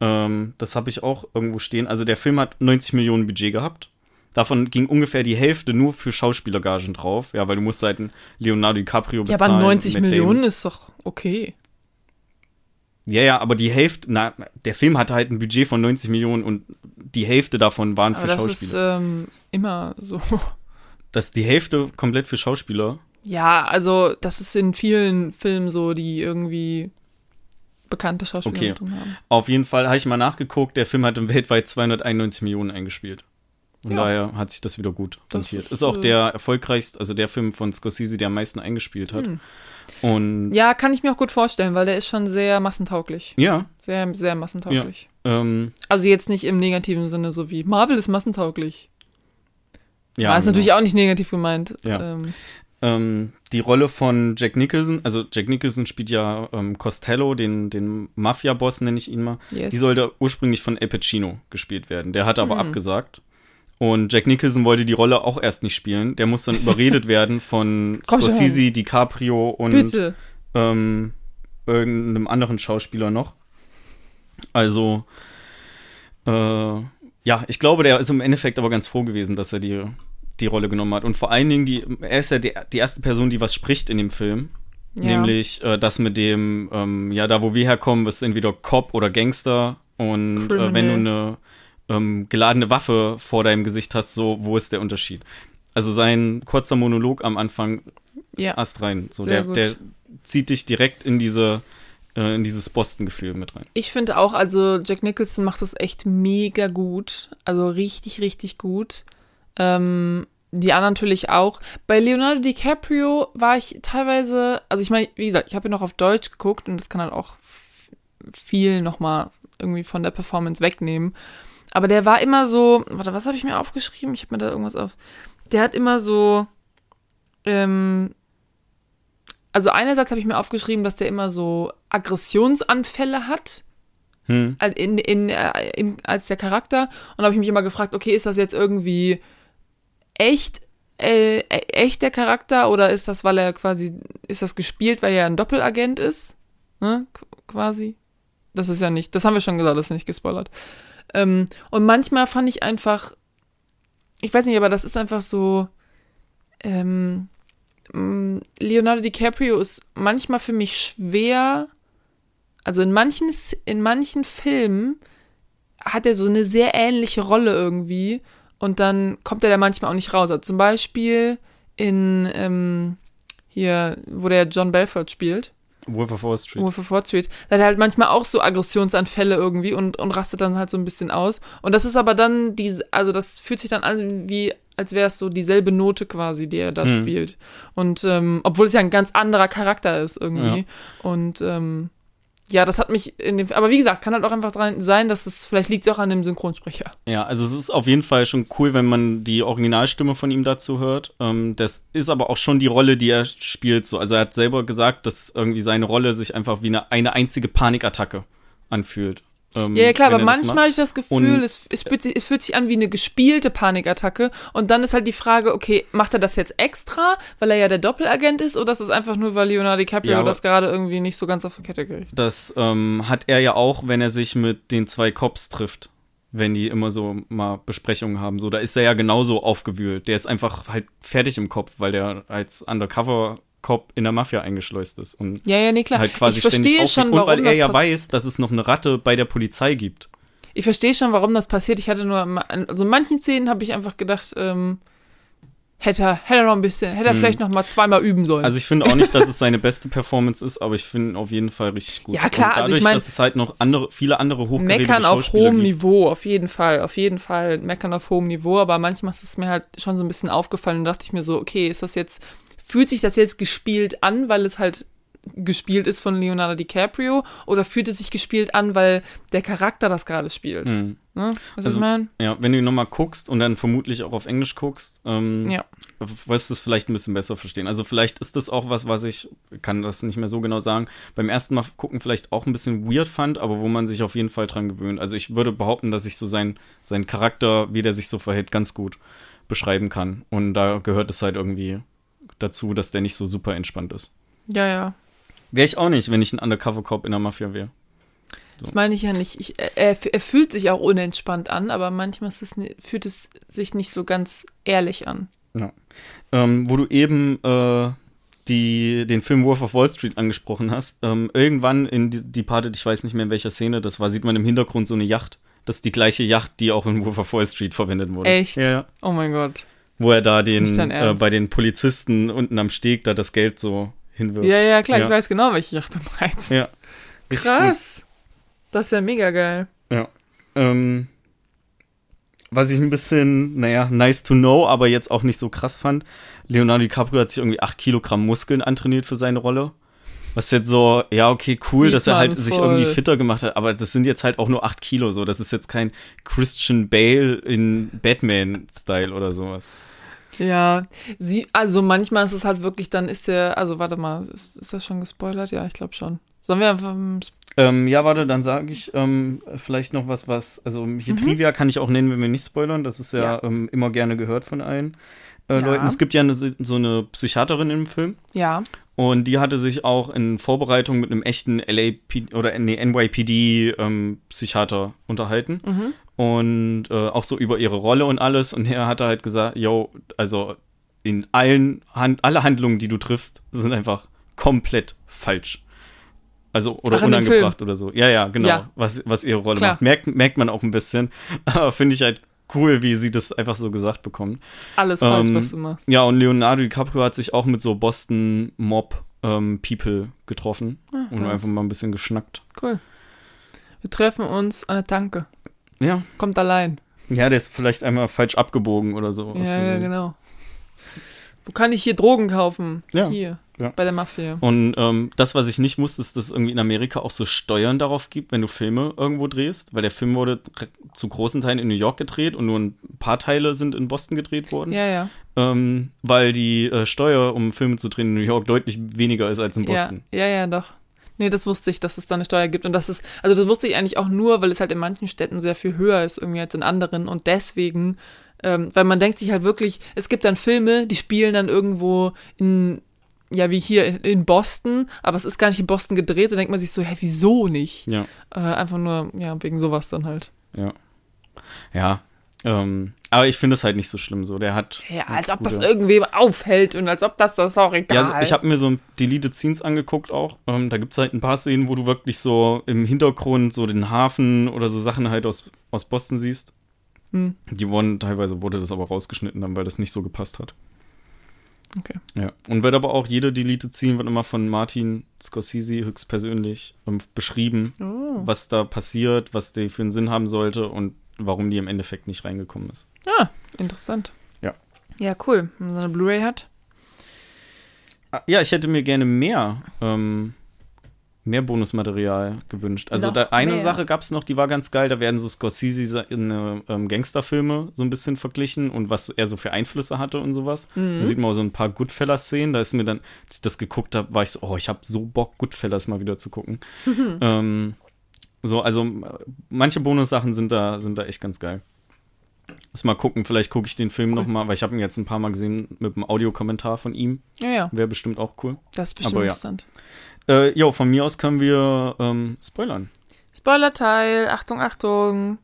Ähm, das habe ich auch irgendwo stehen. Also der Film hat 90 Millionen Budget gehabt. Davon ging ungefähr die Hälfte nur für Schauspielergagen drauf. Ja, weil du musst halt Leonardo DiCaprio Ja, bezahlen. aber 90 Matt Damon. Millionen ist doch okay. Ja, ja, aber die Hälfte, na, der Film hatte halt ein Budget von 90 Millionen und die Hälfte davon waren Aber für das ist Schauspieler. ähm, immer so. <laughs> das ist die Hälfte komplett für Schauspieler. Ja, also das ist in vielen Filmen so, die irgendwie bekannte Schauspieler Okay. haben. Auf jeden Fall habe ich mal nachgeguckt, der Film hat weltweit 291 Millionen eingespielt. Von Ja. daher hat sich das wieder gut Das rentiert. ist, Ist, auch äh, der erfolgreichste, also der Film von Scorsese, der am meisten eingespielt hat. Hm. Und Ja, kann ich mir auch gut vorstellen, weil der ist schon sehr massentauglich. ja, Sehr, sehr massentauglich. ähm, Also jetzt nicht im negativen Sinne, so wie Marvel ist massentauglich. ja. Ja, ist genau. natürlich auch nicht negativ gemeint. Ja. Ähm, ähm, die Rolle von Jack Nicholson, also Jack Nicholson spielt ja ähm, Costello, den, den Mafia-Boss nenne ich ihn mal. yes. Die sollte ursprünglich von Al Pacino gespielt werden. Der hat aber Hm. abgesagt. Und Jack Nicholson wollte die Rolle auch erst nicht spielen. Der muss dann überredet <laughs> werden von Komm schon. Scorsese, DiCaprio und ähm, irgendeinem anderen Schauspieler noch. Also, äh, ja, ich glaube, der ist im Endeffekt aber ganz froh gewesen, dass er die, die Rolle genommen hat. Und vor allen Dingen, die, er ist ja die, die erste Person, die was spricht in dem Film. Ja. Nämlich äh, das mit dem, ähm, ja, da wo wir herkommen, bist du entweder Cop oder Gangster. Und äh, wenn du eine ähm, geladene Waffe vor deinem Gesicht hast, so, wo ist der Unterschied? Also sein kurzer Monolog am Anfang ist Ja. astrein. So, der, der zieht dich direkt in diese, äh, in dieses Boston-Gefühl mit rein. Ich finde auch, also Jack Nicholson macht das echt mega gut. Also richtig, richtig gut. Ähm, die anderen natürlich auch. Bei Leonardo DiCaprio war ich teilweise, also ich meine, wie gesagt, ich habe ihn noch auf Deutsch geguckt und das kann halt auch viel nochmal irgendwie von der Performance wegnehmen. Aber der war immer so, warte, was habe ich mir aufgeschrieben? Ich habe mir da irgendwas auf. Der hat immer so, ähm, also einerseits habe ich mir aufgeschrieben, dass der immer so Aggressionsanfälle hat Hm. al- in, in, äh, im, als der Charakter. Und habe ich mich immer gefragt, okay, ist das jetzt irgendwie echt, äh, echt der Charakter oder ist das, weil er quasi, ist das gespielt, weil er ein Doppelagent ist? Ne? Qu- Quasi. Das ist ja nicht, das haben wir schon gesagt, das ist nicht gespoilert. Ähm, und manchmal fand ich einfach, ich weiß nicht, aber das ist einfach so, ähm, mh, Leonardo DiCaprio ist manchmal für mich schwer, also in manchen, in manchen Filmen hat er so eine sehr ähnliche Rolle irgendwie und dann kommt er da manchmal auch nicht raus. Also zum Beispiel in ähm, hier, wo der John Belfort spielt, Wolf of Wall Street. Wolf of Wall Street, da hat er halt manchmal auch so Aggressionsanfälle irgendwie und, und rastet dann halt so ein bisschen aus. Und das ist aber dann diese, also das fühlt sich dann an wie, als wäre es so dieselbe Note quasi, die er da Mhm. spielt. Und ähm, obwohl es ja ein ganz anderer Charakter ist irgendwie. Und ähm, ja, das hat mich in dem, aber wie gesagt, kann halt auch einfach dran sein, dass es, vielleicht liegt es auch an dem Synchronsprecher. Ja, also es ist auf jeden Fall schon cool, wenn man die Originalstimme von ihm dazu hört. Ähm, das ist aber auch schon die Rolle, die er spielt. So. Also er hat selber gesagt, dass irgendwie seine Rolle sich einfach wie eine, eine einzige Panikattacke anfühlt. Ähm, Ja, ja klar, aber er manchmal habe ich das Gefühl, es, es, fühlt sich, es fühlt sich an wie eine gespielte Panikattacke. Und dann ist halt die Frage, okay, macht er das jetzt extra, weil er ja der Doppelagent ist, oder ist es einfach nur, weil Leonardo DiCaprio Ja, das gerade irgendwie nicht so ganz auf die Kette kriegt? Das ähm, hat er ja auch, wenn er sich mit den zwei Cops trifft. Wenn die immer so mal Besprechungen haben. So, da ist er ja genauso aufgewühlt. Der ist einfach halt fertig im Kopf, weil der als Undercover-Cop in der Mafia eingeschleust ist. Und Ja, ja, nee, klar. halt quasi ich ständig schon, Und weil er ja weiß, dass es noch eine Ratte bei der Polizei gibt. Ich verstehe schon, warum das passiert. Ich hatte nur, also in manchen Szenen habe ich einfach gedacht, ähm, hätte er, hätte er noch ein bisschen, hätte er Hm. vielleicht noch mal zweimal üben sollen. Also ich finde auch nicht, dass es <laughs> seine beste Performance ist, aber ich finde ihn auf jeden Fall richtig gut. Ja, klar, Und also dadurch, ich mein- dass es halt noch andere, viele andere hochkarätige Meckern auf hohem gibt. Niveau, auf jeden Fall, auf jeden Fall. Meckern auf hohem Niveau, aber manchmal ist es mir halt schon so ein bisschen aufgefallen und dachte ich mir so, okay, ist das jetzt, fühlt sich das jetzt gespielt an, weil es halt gespielt ist von Leonardo DiCaprio oder fühlt es sich gespielt an, weil der Charakter das gerade spielt? Hm. Ne? Was Also, ich meine? Ja, wenn du nochmal guckst und dann vermutlich auch auf Englisch guckst, ähm, Ja. wirst du es vielleicht ein bisschen besser verstehen. Also vielleicht ist das auch was, was ich, kann das nicht mehr so genau sagen, beim ersten Mal gucken vielleicht auch ein bisschen weird fand, aber wo man sich auf jeden Fall dran gewöhnt. Also ich würde behaupten, dass ich so sein, seinen Charakter, wie der sich so verhält, ganz gut beschreiben kann. Und da gehört es halt irgendwie dazu, dass der nicht so super entspannt ist. Ja, ja. Wäre ich auch nicht, wenn ich ein Undercover-Cop in der Mafia wäre. Das meine ich ja nicht. Ich, er, er fühlt sich auch unentspannt an, aber manchmal es, fühlt es sich nicht so ganz ehrlich an. Ähm, wo du eben äh, die, den Film Wolf of Wall Street angesprochen hast, ähm, irgendwann in die, die Party, ich weiß nicht mehr in welcher Szene das war, sieht man im Hintergrund so eine Yacht. Das ist die gleiche Yacht, die auch in Wolf of Wall Street verwendet wurde. Echt? Ja, ja. Oh mein Gott. Wo er da den, äh, bei den Polizisten unten am Steg da das Geld so hinwirft. Ja, ja, klar, Ja. ich weiß genau, welche Yacht du meinst. Ja. Krass. Das ist ja mega geil. Ja. Ähm, was ich ein bisschen, naja, nice to know, aber jetzt auch nicht so krass fand, Leonardo DiCaprio hat sich irgendwie 8 Kilogramm Muskeln antrainiert für seine Rolle. Was jetzt so, ja, okay, cool, Sieht dass er halt sich voll. irgendwie fitter gemacht hat, aber das sind jetzt halt auch nur 8 Kilo so. Das ist jetzt kein Christian Bale in Batman-Style oder sowas. Ja, sie, also manchmal ist es halt wirklich, dann ist der, also warte mal, ist, ist das schon gespoilert? Ja, ich glaube schon. Sollen wir einfach, ähm, Ähm, ja, warte, dann sage ich ähm, vielleicht noch was, was, also hier Trivia kann ich auch nennen, wenn wir nicht spoilern, das ist ja, Ja. Ähm, immer gerne gehört von allen. Äh, Ja. Leuten. Es gibt ja eine, so eine Psychiaterin im Film. Ja. Und die hatte sich auch in Vorbereitung mit einem echten LAP oder nee, NYPD-Psychiater unterhalten. Mhm. Und äh, auch so über ihre Rolle und alles. Und er hatte halt gesagt, yo, also in allen, Han alle Handlungen, die du triffst, sind einfach komplett falsch. Also, oder Ach, unangebracht oder so. Ja, ja, genau, Ja. Was, was ihre Rolle Klar. macht. Merkt, merkt man auch ein bisschen. <laughs> Aber finde ich halt cool, wie sie das einfach so gesagt bekommt. Alles falsch, Ähm, was du machst. Ja, und Leonardo DiCaprio hat sich auch mit so Boston Mob ähm, People getroffen Ah, und nice. einfach mal ein bisschen geschnackt. Cool. Wir treffen uns an der Tanke. Ja. Kommt allein. Ja, der ist vielleicht einmal falsch abgebogen oder so. Ja, ja, genau. Wo kann ich hier Drogen kaufen? Ja. Hier. Ja. Bei der Mafia. Und ähm, das, was ich nicht wusste, ist, dass es irgendwie in Amerika auch so Steuern darauf gibt, wenn du Filme irgendwo drehst, weil der Film wurde zu großen Teilen in New York gedreht und nur ein paar Teile sind in Boston gedreht worden, Ja, ja. ähm, weil die äh, Steuer, um Filme zu drehen in New York, deutlich weniger ist als in Boston. Ja, ja, ja, doch. Nee, das wusste ich, dass es da eine Steuer gibt. Und das ist, also das wusste ich eigentlich auch nur, weil es halt in manchen Städten sehr viel höher ist irgendwie als in anderen. Und deswegen, ähm, weil man denkt sich halt wirklich, es gibt dann Filme, die spielen dann irgendwo in, ja, wie hier in Boston, aber es ist gar nicht in Boston gedreht. Da denkt man sich so, hä, wieso nicht? Ja, Äh, einfach nur, ja, wegen sowas dann halt. ja. Ja. Ähm, aber ich finde es halt nicht so schlimm so. Der hat. Ja, als ob das gute- irgendwem auffällt und als ob das das auch egal Ja, also ich habe mir so Deleted Scenes angeguckt auch. Ähm, da gibt es halt ein paar Szenen, wo du wirklich so im Hintergrund so den Hafen oder so Sachen halt aus, aus Boston siehst. Hm. Die wurden, teilweise wurde das aber rausgeschnitten dann, weil das nicht so gepasst hat. Okay. Ja. Und wird aber auch jede Deleted Scene wird immer von Martin Scorsese höchstpersönlich ähm, beschrieben, Oh. was da passiert, was die für einen Sinn haben sollte und warum die im Endeffekt nicht reingekommen ist. Ah, interessant. Ja. Ja, cool. Wenn man so eine Blu-ray hat. Ah, Ja, ich hätte mir gerne mehr, ähm, mehr Bonusmaterial gewünscht. Also Noch da eine mehr. Sache gab es noch, die war ganz geil. Da werden so Scorsese in äh, ähm, Gangsterfilme so ein bisschen verglichen und was er so für Einflüsse hatte und sowas. Mhm. Da sieht man auch so ein paar Goodfellas-Szenen. Da ist mir dann, als ich das geguckt habe, war ich so, oh, ich habe so Bock, Goodfellas mal wieder zu gucken. ähm, so, also äh, manche Bonussachen sind da, sind da echt ganz geil. Muss mal gucken, vielleicht gucke ich den Film Cool. noch mal, weil ich habe ihn jetzt ein paar Mal gesehen mit einem Audiokommentar von ihm. Ja, ja. Wäre bestimmt auch cool. Das ist bestimmt Aber ja. interessant. Äh, jo, von mir aus können wir ähm, spoilern. Spoilerteil, Achtung, Achtung.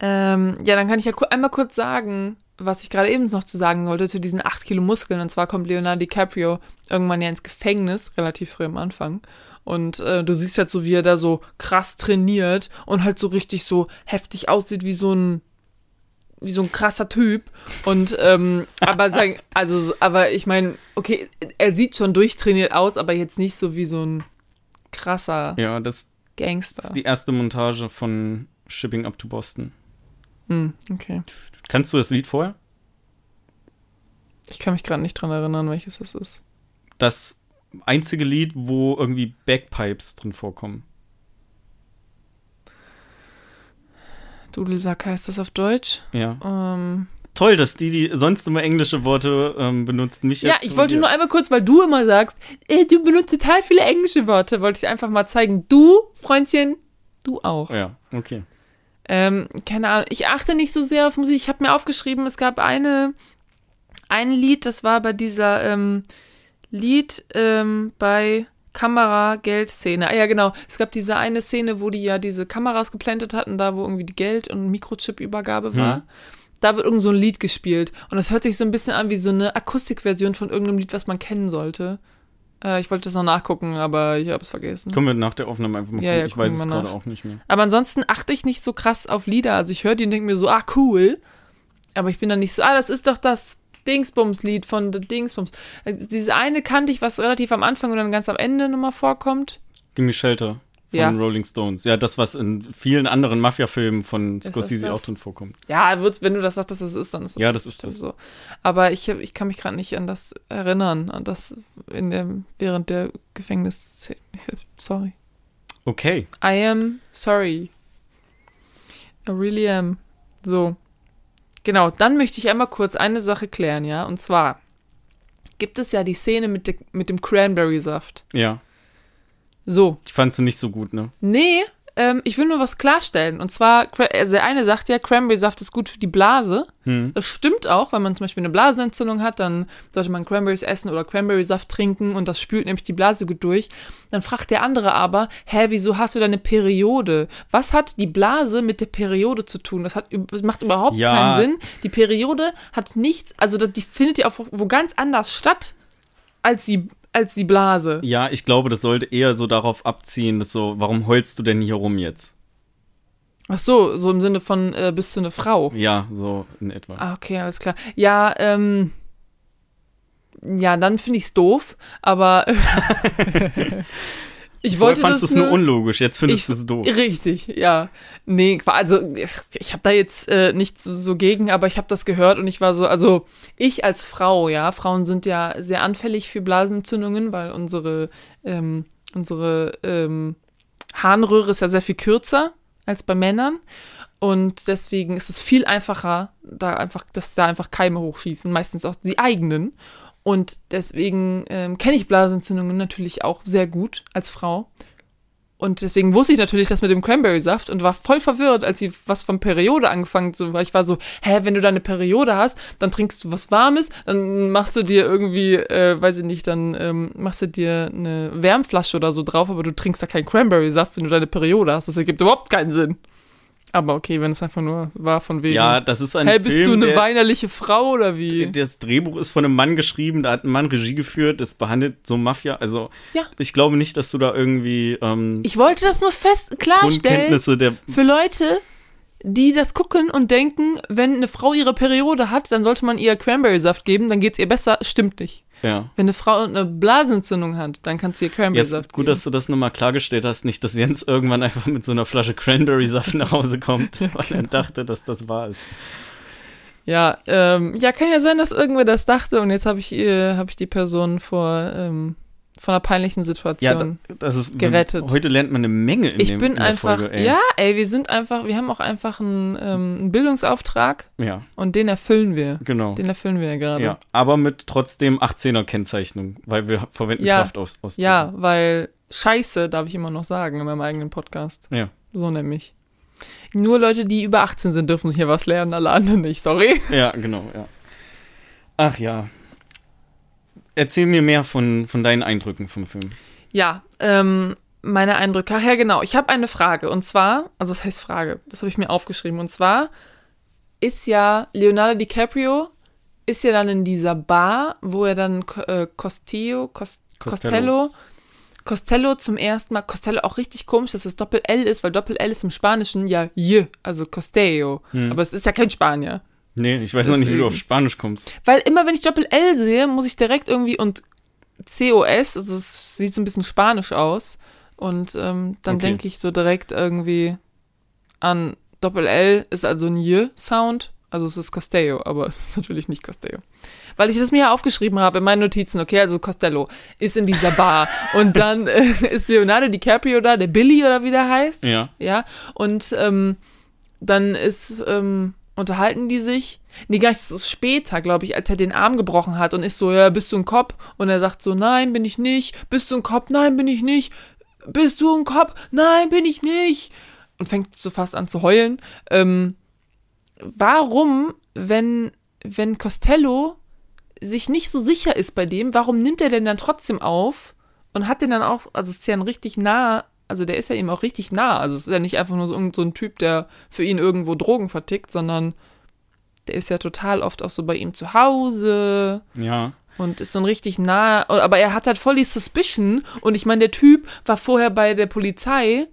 Ähm, ja, dann kann ich ja einmal kurz sagen, was ich gerade eben noch zu sagen wollte zu diesen 8 Kilo Muskeln. Und zwar kommt Leonardo DiCaprio irgendwann ja ins Gefängnis, relativ früh am Anfang. Und äh, du siehst halt so, wie er da so krass trainiert und halt so richtig so heftig aussieht wie so ein wie so ein krasser Typ und ähm, aber sein, also aber ich meine okay er sieht schon durchtrainiert aus aber jetzt nicht so wie so ein krasser Ja, das Gangster ist die erste Montage von Shipping Up to Boston. Hm, okay. Kannst du das Lied vorher? Ich kann mich gerade nicht dran erinnern, welches es ist. Das einzige Lied, wo irgendwie Bagpipes drin vorkommen. Dudelsack heißt das auf Deutsch. Ja. Ähm, Toll, dass die, die sonst immer englische Worte ähm, benutzt, nicht ja, ich wollte dir. nur einmal kurz, weil du immer sagst, äh, du benutzt total viele englische Worte, wollte ich einfach mal zeigen. Du, Freundchen, du auch. Ja, okay. Ähm, keine Ahnung, ich achte nicht so sehr auf Musik. Ich habe mir aufgeschrieben, es gab eine, ein Lied, das war bei dieser ähm, Lied ähm, bei Kamera-Geld-Szene. Ah ja, genau. Es gab diese eine Szene, wo die ja diese Kameras geplantet hatten, da wo irgendwie die Geld- und Mikrochip-Übergabe war. Hm. Da wird irgend so ein Lied gespielt. Und das hört sich so ein bisschen an wie so eine Akustikversion von irgendeinem Lied, was man kennen sollte. Äh, ich wollte das noch nachgucken, aber ich habe es vergessen. Können wir nach der Aufnahme einfach mal Ja, gucken. ja, ich weiß es gerade auch nicht mehr. Aber ansonsten achte ich nicht so krass auf Lieder. Also ich höre die und denke mir so, ah, cool. Aber ich bin dann nicht so, ah, das ist doch das Dingsbums-Lied von The Dingsbums. Also Dieses eine kannte ich, was relativ am Anfang und dann ganz am Ende nochmal vorkommt. Gimme Shelter von Ja. Rolling Stones. Ja, das, was in vielen anderen Mafia-Filmen von Scorsese auch drin vorkommt. Ja, wenn du das sagst, dass das ist, dann ist das Ja, das ist das. so. Aber ich, ich kann mich gerade nicht an das erinnern, an das in der, während der Gefängnisszene. <laughs> Sorry. Okay. I am sorry. I really am. So. Genau, dann möchte ich einmal kurz eine Sache klären, ja. Und zwar gibt es ja die Szene mit, de, mit dem Cranberry-Saft. Ja. So. Ich fand sie nicht so gut, ne? Nee, ähm, ich will nur was klarstellen. Und zwar, also der eine sagt ja, Cranberry-Saft ist gut für die Blase. Hm. Das stimmt auch, wenn man zum Beispiel eine Blasenentzündung hat, dann sollte man Cranberries essen oder Cranberry-Saft trinken und das spült nämlich die Blase gut durch. Dann fragt der andere aber, hä, wieso hast du deine Periode? Was hat die Blase mit der Periode zu tun? Das, hat, das macht überhaupt Ja. keinen Sinn. Die Periode hat nichts, also die findet ja auch wo ganz anders statt als die, als die Blase. Ja, ich glaube, das sollte eher so darauf abziehen, dass so, warum heulst du denn hier rum jetzt? Ach so, so im Sinne von, äh, bist du eine Frau? Ja, so in etwa. Ah, okay, alles klar. Ja, ähm. Ja, dann finde ich's doof, aber <laughs> <laughs> ich Vorher wollte fandst du es nur unlogisch, jetzt findest ich- du es doof. Richtig, ja. Nee, also ich, habe da jetzt äh, nichts so, so gegen, aber ich habe das gehört und ich war so, also ich als Frau, ja, Frauen sind ja sehr anfällig für Blasenentzündungen, weil unsere ähm, unsere ähm, Harnröhre ist ja sehr viel kürzer als bei Männern und deswegen ist es viel einfacher, da einfach, dass da einfach Keime hochschießen, meistens auch die eigenen. Und deswegen ähm, kenne ich Blasenentzündungen natürlich auch sehr gut als Frau. Und deswegen wusste ich natürlich das mit dem Cranberry-Saft und war voll verwirrt, als sie was von Periode angefangen so, weil ich war so, hä, wenn du deine Periode hast, dann trinkst du was Warmes, dann machst du dir irgendwie, äh, weiß ich nicht, dann ähm, machst du dir eine Wärmflasche oder so drauf, aber du trinkst da keinen Cranberry-Saft, wenn du deine Periode hast. Das ergibt überhaupt keinen Sinn. Aber okay, wenn es einfach nur war von wegen, Ja, das ist ein hey, bist Film, du eine weinerliche Frau oder wie? das Drehbuch ist von einem Mann geschrieben, da hat ein Mann Regie geführt, das behandelt so Mafia, also Ja. ich glaube nicht, dass du da irgendwie ähm, Ich wollte das nur fest klarstellen. Für Leute, die das gucken und denken, wenn eine Frau ihre Periode hat, dann sollte man ihr Cranberry-Saft geben, dann geht's ihr besser. Stimmt nicht. Ja. Wenn eine Frau eine Blasenentzündung hat, dann kannst du ihr Cranberry-Saft Jetzt gut, geben. dass du das nochmal klargestellt hast, nicht, dass Jens irgendwann einfach mit so einer Flasche Cranberry-Saft nach Hause kommt, <laughs> weil er dachte, dass das wahr ist. ja, ähm, ja, kann ja sein, dass irgendwer das dachte und jetzt habe ich, äh, hab ich die Person vor, ähm, vor einer peinlichen Ja, Situation. da, das ist Gerettet. Heute lernt man eine Menge in, ich dem, bin in einfach, Folge, ey. ja, ey, wir sind einfach, wir haben auch einfach einen, ähm, einen Bildungsauftrag Ja, und den erfüllen wir. genau. Den erfüllen wir ja gerade. Ja, aber mit trotzdem 18er Kennzeichnung, weil wir verwenden Ja. Kraft aus, aus Ja, weil Scheiße darf ich immer noch sagen in meinem eigenen Podcast. Ja. So nämlich. Nur Leute, die über 18 sind, dürfen hier was lernen, alle anderen nicht, sorry. Ja, genau, ja. Ach ja. Erzähl mir mehr von, von deinen Eindrücken vom Film. Ja, ähm, meine Eindrücke. Ach ja, genau. Ich habe eine Frage. Und zwar, also was heißt Frage? Das habe ich mir aufgeschrieben. Und zwar ist ja Leonardo DiCaprio ist ja dann in dieser Bar, wo er dann äh, Costello, Cos Costello. Costello, Costello zum ersten Mal, Costello auch richtig komisch, dass es Doppel-L ist, weil Doppel-L ist im Spanischen ja J, also Costello. Hm. Aber es ist ja kein Spanier. Nee, ich weiß noch nicht, wie du Deswegen. auf Spanisch kommst. Weil immer, wenn ich Doppel-L sehe, muss ich direkt irgendwie und COS, also es sieht so ein bisschen spanisch aus. Und ähm, dann Okay. denke ich so direkt irgendwie an Doppel-L ist also ein J-Sound. Also es ist Costello, aber es ist natürlich nicht Costello. Weil ich das mir ja aufgeschrieben habe in meinen Notizen, okay, also Costello ist in dieser Bar. <laughs> und dann äh, ist Leonardo DiCaprio da, der Billy oder wie der heißt. Ja. Ja, und ähm, dann ist, ähm, unterhalten die sich. Nee, gar nicht, das ist später, glaube ich, als er den Arm gebrochen hat und ist so, ja, bist du ein Kopf? Und er sagt so, nein, bin ich nicht. Bist du ein Kopf? Nein, bin ich nicht. Bist du ein Kopf? Nein, bin ich nicht. Und fängt so fast an zu heulen. Ähm, warum, wenn, wenn Costello sich nicht so sicher ist bei dem, warum nimmt er denn dann trotzdem auf und hat den dann auch, also ist ja ein richtig nah, also der ist ja ihm auch richtig nah. Also es ist ja nicht einfach nur so, so ein Typ, der für ihn irgendwo Drogen vertickt, sondern der ist ja total oft auch so bei ihm zu Hause Ja. und ist so ein richtig nah, aber er hat halt voll die Suspicion und ich meine, der Typ war vorher bei der Polizei.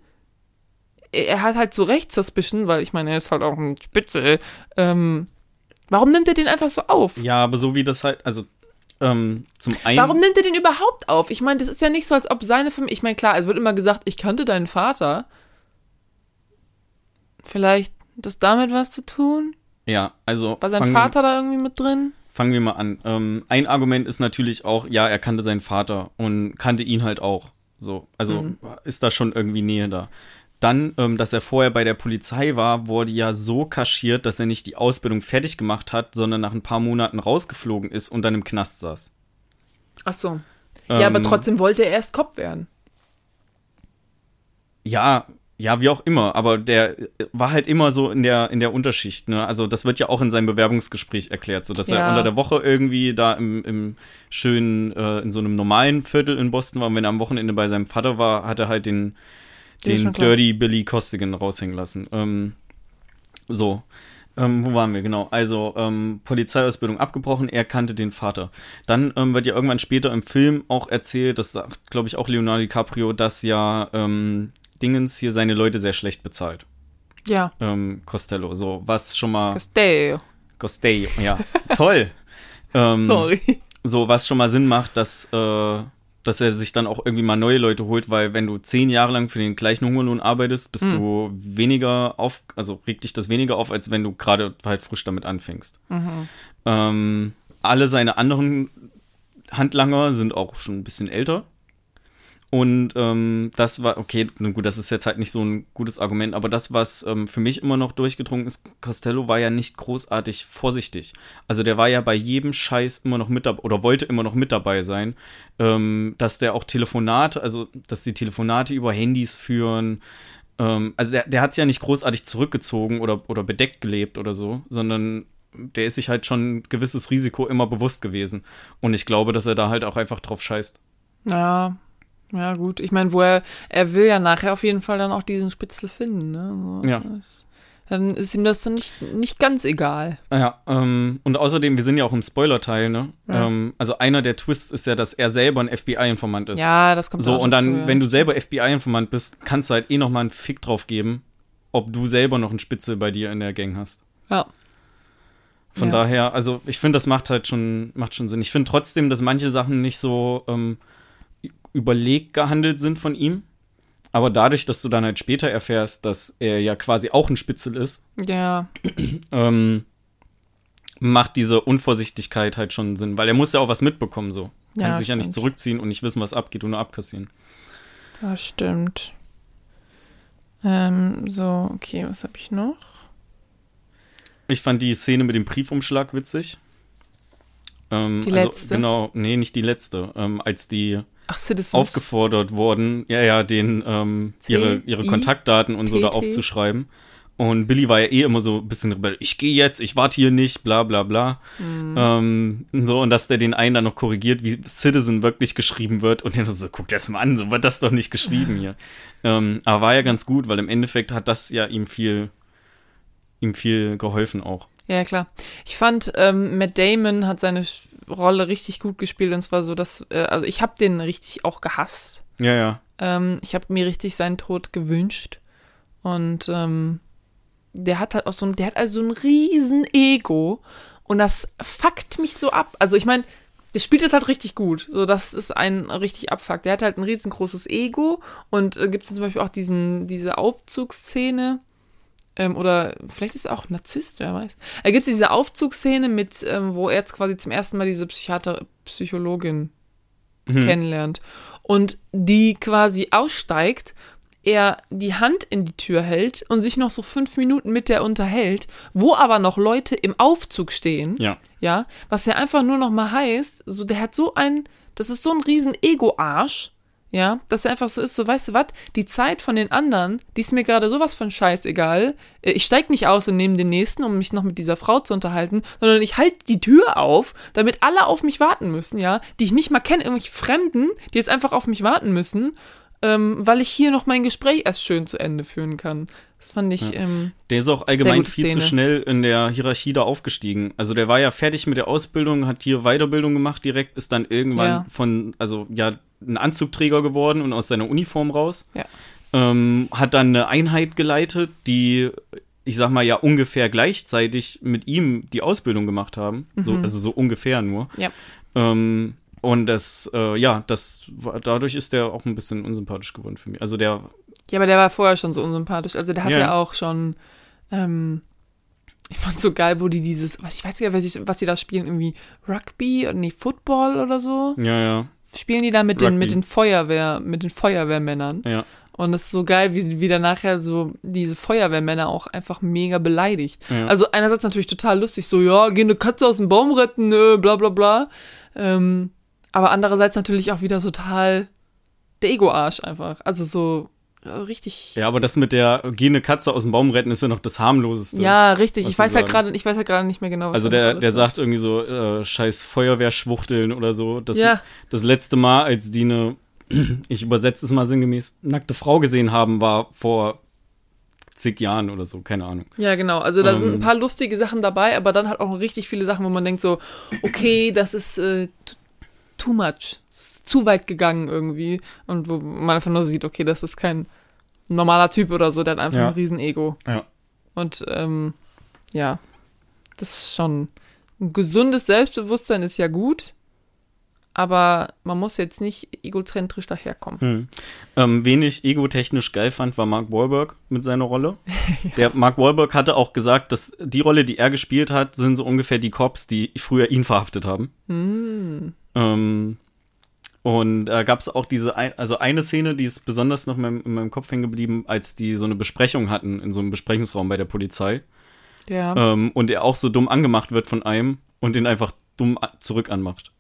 Er hat halt so recht Suspicion, weil ich meine, er ist halt auch ein Spitzel. Ähm, warum nimmt er den einfach so auf? Ja, aber so wie das halt, also ähm, zum einen. Warum nimmt er den überhaupt auf? Ich meine, das ist ja nicht so, als ob seine Familie. Ich meine, klar, es wird immer gesagt, ich kannte deinen Vater. Vielleicht das damit was zu tun? Ja, also. War sein Vater da irgendwie mit drin? Fangen wir mal an. Ähm, ein Argument ist natürlich auch, ja, er kannte seinen Vater und kannte ihn halt auch. So, also Mhm. ist da schon irgendwie Nähe da. Dann, ähm, dass er vorher bei der Polizei war, wurde ja so kaschiert, dass er nicht die Ausbildung fertig gemacht hat, sondern nach ein paar Monaten rausgeflogen ist und dann im Knast saß. Ach so. ja, aber Ähm, trotzdem wollte er erst Kopf werden. Ja, ja, wie auch immer, aber der war halt immer so in der, in der Unterschicht, ne? Also das wird ja auch in seinem Bewerbungsgespräch erklärt, so dass Ja. er unter der Woche irgendwie da im, im schönen, äh, in so einem normalen Viertel in Boston war und wenn er am Wochenende bei seinem Vater war, hat er halt den, den. Dirty Billy Costigan raushängen lassen. Ähm, so. Ähm, wo waren wir? Genau. Also, ähm, Polizeiausbildung abgebrochen, er kannte den Vater. Dann ähm, wird ja irgendwann später im Film auch erzählt, das sagt, glaube ich, auch Leonardo DiCaprio, dass ja ähm, Dingens hier seine Leute sehr schlecht bezahlt. Ja. Ähm, Costello. So, was schon mal. Costello. Costello, ja. Toll. <laughs> Ähm, Sorry. so, was schon mal Sinn macht, dass, äh, dass er sich dann auch irgendwie mal neue Leute holt, weil wenn du zehn Jahre lang für den gleichen Hungerlohn arbeitest, bist Hm. du weniger auf, also regt dich das weniger auf, als wenn du gerade halt frisch damit anfängst. Mhm. Ähm, alle seine anderen Handlanger sind auch schon ein bisschen älter. Und ähm, das war, okay, nun gut, das ist jetzt halt nicht so ein gutes Argument, aber das, was ähm, für mich immer noch durchgedrungen ist, Costello war ja nicht großartig vorsichtig. Also der war ja bei jedem Scheiß immer noch mit dabei oder wollte immer noch mit dabei sein, ähm, dass der auch Telefonate, also dass die Telefonate über Handys führen. Ähm, also der, der hat es ja nicht großartig zurückgezogen oder, oder bedeckt gelebt oder so, sondern der ist sich halt schon ein gewisses Risiko immer bewusst gewesen. Und ich glaube, dass er da halt auch einfach drauf scheißt. Ja. Ja, gut. Ich meine, wo er, er will ja nachher auf jeden Fall dann auch diesen Spitzel finden, ne? So, Ja. ist- Dann ist ihm das dann nicht, nicht ganz egal. Ja, ähm, und außerdem, wir sind ja auch im Spoiler-Teil, ne? Ja. Ähm, also einer der Twists ist ja, dass er selber ein FBI-Informant ist. Ja, das kommt So, und dann, dazu, ja. wenn du selber FBI-Informant bist, kannst du halt eh noch mal einen Fick drauf geben, ob du selber noch einen Spitzel bei dir in der Gang hast. Ja. Von Ja. daher, also ich finde, das macht halt schon, macht schon Sinn. Ich finde trotzdem, dass manche Sachen nicht so ähm, überlegt gehandelt sind von ihm. Aber dadurch, dass du dann halt später erfährst, dass er ja quasi auch ein Spitzel ist, Ja. ähm, macht diese Unvorsichtigkeit halt schon Sinn. Weil er muss ja auch was mitbekommen, so. Kann Ja, sich ja nicht zurückziehen und nicht wissen, was abgeht und nur abkassieren. Das stimmt. Ähm, so, okay, was habe ich noch? Ich fand die Szene mit dem Briefumschlag witzig. Ähm, Die also, letzte? Genau, nee, nicht die letzte. Ähm, als die Ach, aufgefordert wurden, ja, ja, den, ähm, ihre, ihre? Kontaktdaten und so da aufzuschreiben. Und Billy war ja eh immer so ein bisschen rebell. Ich gehe jetzt, ich warte hier nicht, bla bla bla. Mhm. Ähm, so, und dass der den einen dann noch korrigiert, wie Citizen wirklich geschrieben wird. Und der so, guck das mal an, so wird das doch nicht geschrieben hier. <laughs> ähm, aber war ja ganz gut, weil im Endeffekt hat das ja ihm viel, ihm viel geholfen auch. Ja, klar. Ich fand, ähm, Matt Damon hat seine Rolle richtig gut gespielt und zwar so, dass, äh, also ich habe den richtig auch gehasst. Ja, ja. Ähm, ich habe mir richtig seinen Tod gewünscht und ähm, der hat halt auch so ein, der hat also so ein riesen Ego und das fuckt mich so ab. Also ich meine, der spielt es halt richtig gut. So, das ist ein richtig abfuck. Der hat halt ein riesengroßes Ego und äh, gibt es zum Beispiel auch diesen, diese Aufzugsszene. Ähm, oder vielleicht ist er auch Narzisst, wer weiß. Da gibt es diese Aufzugsszene mit, ähm, wo er jetzt quasi zum ersten Mal diese Psychiater, Psychologin Mhm. kennenlernt und die quasi aussteigt, er die Hand in die Tür hält und sich noch so fünf Minuten mit der unterhält, wo aber noch Leute im Aufzug stehen, Ja. ja, was ja einfach nur noch mal heißt, so der hat so ein, das ist so ein riesen Ego-Arsch, ja, dass er einfach so ist, so weißt du was, die Zeit von den anderen, die ist mir gerade sowas von scheißegal. Äh, Ich steig nicht aus und nehme den nächsten, um mich noch mit dieser Frau zu unterhalten, sondern ich halte die Tür auf, damit alle auf mich warten müssen, ja, die ich nicht mal kenne, irgendwelche Fremden, die jetzt einfach auf mich warten müssen, ähm, weil ich hier noch mein Gespräch erst schön zu Ende führen kann. Das fand ich, ähm, Der ist auch allgemein viel zu Szene. schnell in der Hierarchie da aufgestiegen. Also der war ja fertig mit der Ausbildung, hat hier Weiterbildung gemacht direkt, ist dann irgendwann Ja. von, also ja, ein Anzugträger geworden und aus seiner Uniform raus. Ja. Ähm, hat dann eine Einheit geleitet, die, ich sag mal, ja ungefähr gleichzeitig mit ihm die Ausbildung gemacht haben. So, Mhm. also so ungefähr nur. Ja. Ähm, und das, äh, ja, das war, dadurch ist der auch ein bisschen unsympathisch geworden für mich. Also der, Ja, aber der war vorher schon so unsympathisch. Also der hat Ja. ja, auch schon, ähm, ich fand so geil, wo die dieses, was ich weiß gar nicht, was, ich, was die da spielen, irgendwie Rugby oder nee, Football oder so. ja, ja, Spielen die da mit den, Rugby. mit den Feuerwehr, mit den Feuerwehrmännern. ja. Und es ist so geil, wie, wie dann nachher so diese Feuerwehrmänner auch einfach mega beleidigt. Ja. Also einerseits natürlich total lustig, so, ja, geh eine Katze aus dem Baum retten, äh, bla bla bla. Ähm, aber andererseits natürlich auch wieder total der Ego-Arsch einfach. Also so richtig. Ja, aber das mit der geh eine Katze aus dem Baum retten ist ja noch das harmloseste. Ja, richtig. Ich weiß halt sagen. gerade, ich weiß halt gerade nicht mehr genau, was Also der, der sagt irgendwie so, äh, scheiß Feuerwehrschwuchteln oder so. Das, Ja. das letzte Mal, als die eine, <clears throat> ich übersetze es mal sinngemäß, nackte Frau gesehen haben, war vor zig Jahren oder so, keine Ahnung. Ja, genau. Also da sind Ähm. ein paar lustige Sachen dabei, aber dann halt auch richtig viele Sachen, wo man denkt so, okay, das ist äh, too much. Zu weit gegangen irgendwie. Und wo man einfach nur sieht, okay, das ist kein normaler Typ oder so, der hat einfach Ja. ein Riesenego. Ja. Und ähm, ja, das ist schon ein gesundes Selbstbewusstsein ist ja gut, aber man muss jetzt nicht egozentrisch daherkommen. Hm. Ähm, wen ich egotechnisch geil fand, war Mark Wahlberg mit seiner Rolle. <laughs> Der Mark Wahlberg hatte auch gesagt, dass die Rolle, die er gespielt hat, sind so ungefähr die Cops, die früher ihn verhaftet haben. Hm. Ähm, und da gab es auch diese, ein, also eine Szene, die ist besonders noch in meinem, in meinem Kopf hängen geblieben, als die so eine Besprechung hatten in so einem Besprechungsraum bei der Polizei. Ja, Ähm, und er auch so dumm angemacht wird von einem und den einfach dumm zurück anmacht.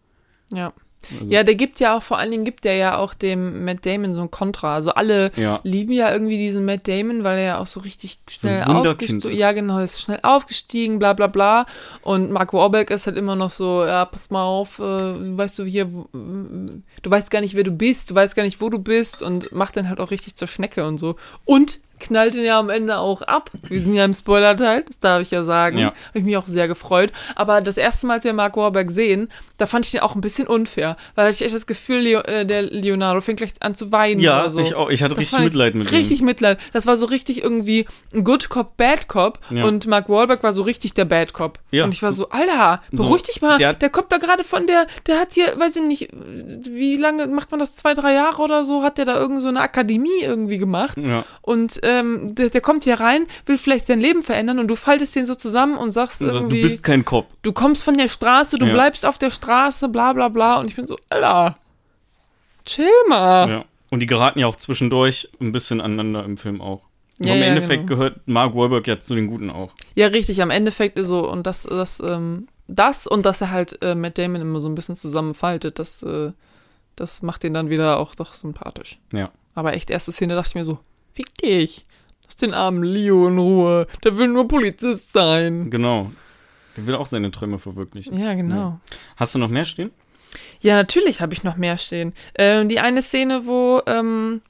ja. Also, Ja, der gibt ja auch, vor allen Dingen gibt der ja auch dem Matt Damon so ein Kontra. Also alle ja. lieben ja irgendwie diesen Matt Damon, weil er ja auch so richtig schnell Wunderkind aufgestiegen ist. Ja, genau, ist schnell aufgestiegen, bla bla bla. Und Mark Wahlberg ist halt immer noch so, ja, pass mal auf, äh, weißt du hier, du weißt gar nicht, wer du bist, du weißt gar nicht, wo du bist und macht dann halt auch richtig zur Schnecke und so. Und knallt ihn ja am Ende auch ab. Wir sind ja im Spoiler-Teil, das darf ich ja sagen. Ja. Habe ich mich auch sehr gefreut. Aber das erste Mal, als wir Mark Wahlberg sehen, da fand ich ihn auch ein bisschen unfair, weil ich echt das Gefühl, Leo, äh, der Leonardo fängt gleich an zu weinen Ja, oder so. ich auch. Ich hatte Das richtig Mitleid mit Richtig ihm. Mitleid. Das war so richtig irgendwie ein Good Cop, Bad Cop. Ja. Und Mark Wahlberg war so richtig der Bad Cop. Ja. Und ich war so, Alter, beruhig dich mal. der Der, kommt da gerade von der, der hat hier, weiß ich nicht, wie lange macht man das? Zwei, drei Jahre oder so? Hat der da irgend so eine Akademie irgendwie gemacht? Ja. Und ähm, der, der kommt hier rein, will vielleicht sein Leben verändern und du faltest den so zusammen und sagst sagt, irgendwie, du bist kein Cop. du kommst von der Straße, du Ja. bleibst auf der Straße, bla bla bla. Und ich bin so, Alter, chill mal. Ja. Und die geraten ja auch zwischendurch ein bisschen aneinander im Film auch. Aber Ja, im ja, Endeffekt genau. gehört Mark Wahlberg ja zu den Guten auch. Ja, richtig, am Endeffekt ist so, und das, das, ähm, das und dass er halt äh, Matt Damon immer so ein bisschen zusammenfaltet, das, äh, das macht ihn dann wieder auch doch sympathisch. Ja. Aber echt, erste Szene dachte ich mir so, fick dich. Lass den armen Leo in Ruhe. Der will nur Polizist sein. Genau. Der will auch seine Träume verwirklichen. Ja, genau. Hast du noch mehr stehen? Ja, natürlich habe ich noch mehr stehen. Ähm, die eine Szene, wo ähm,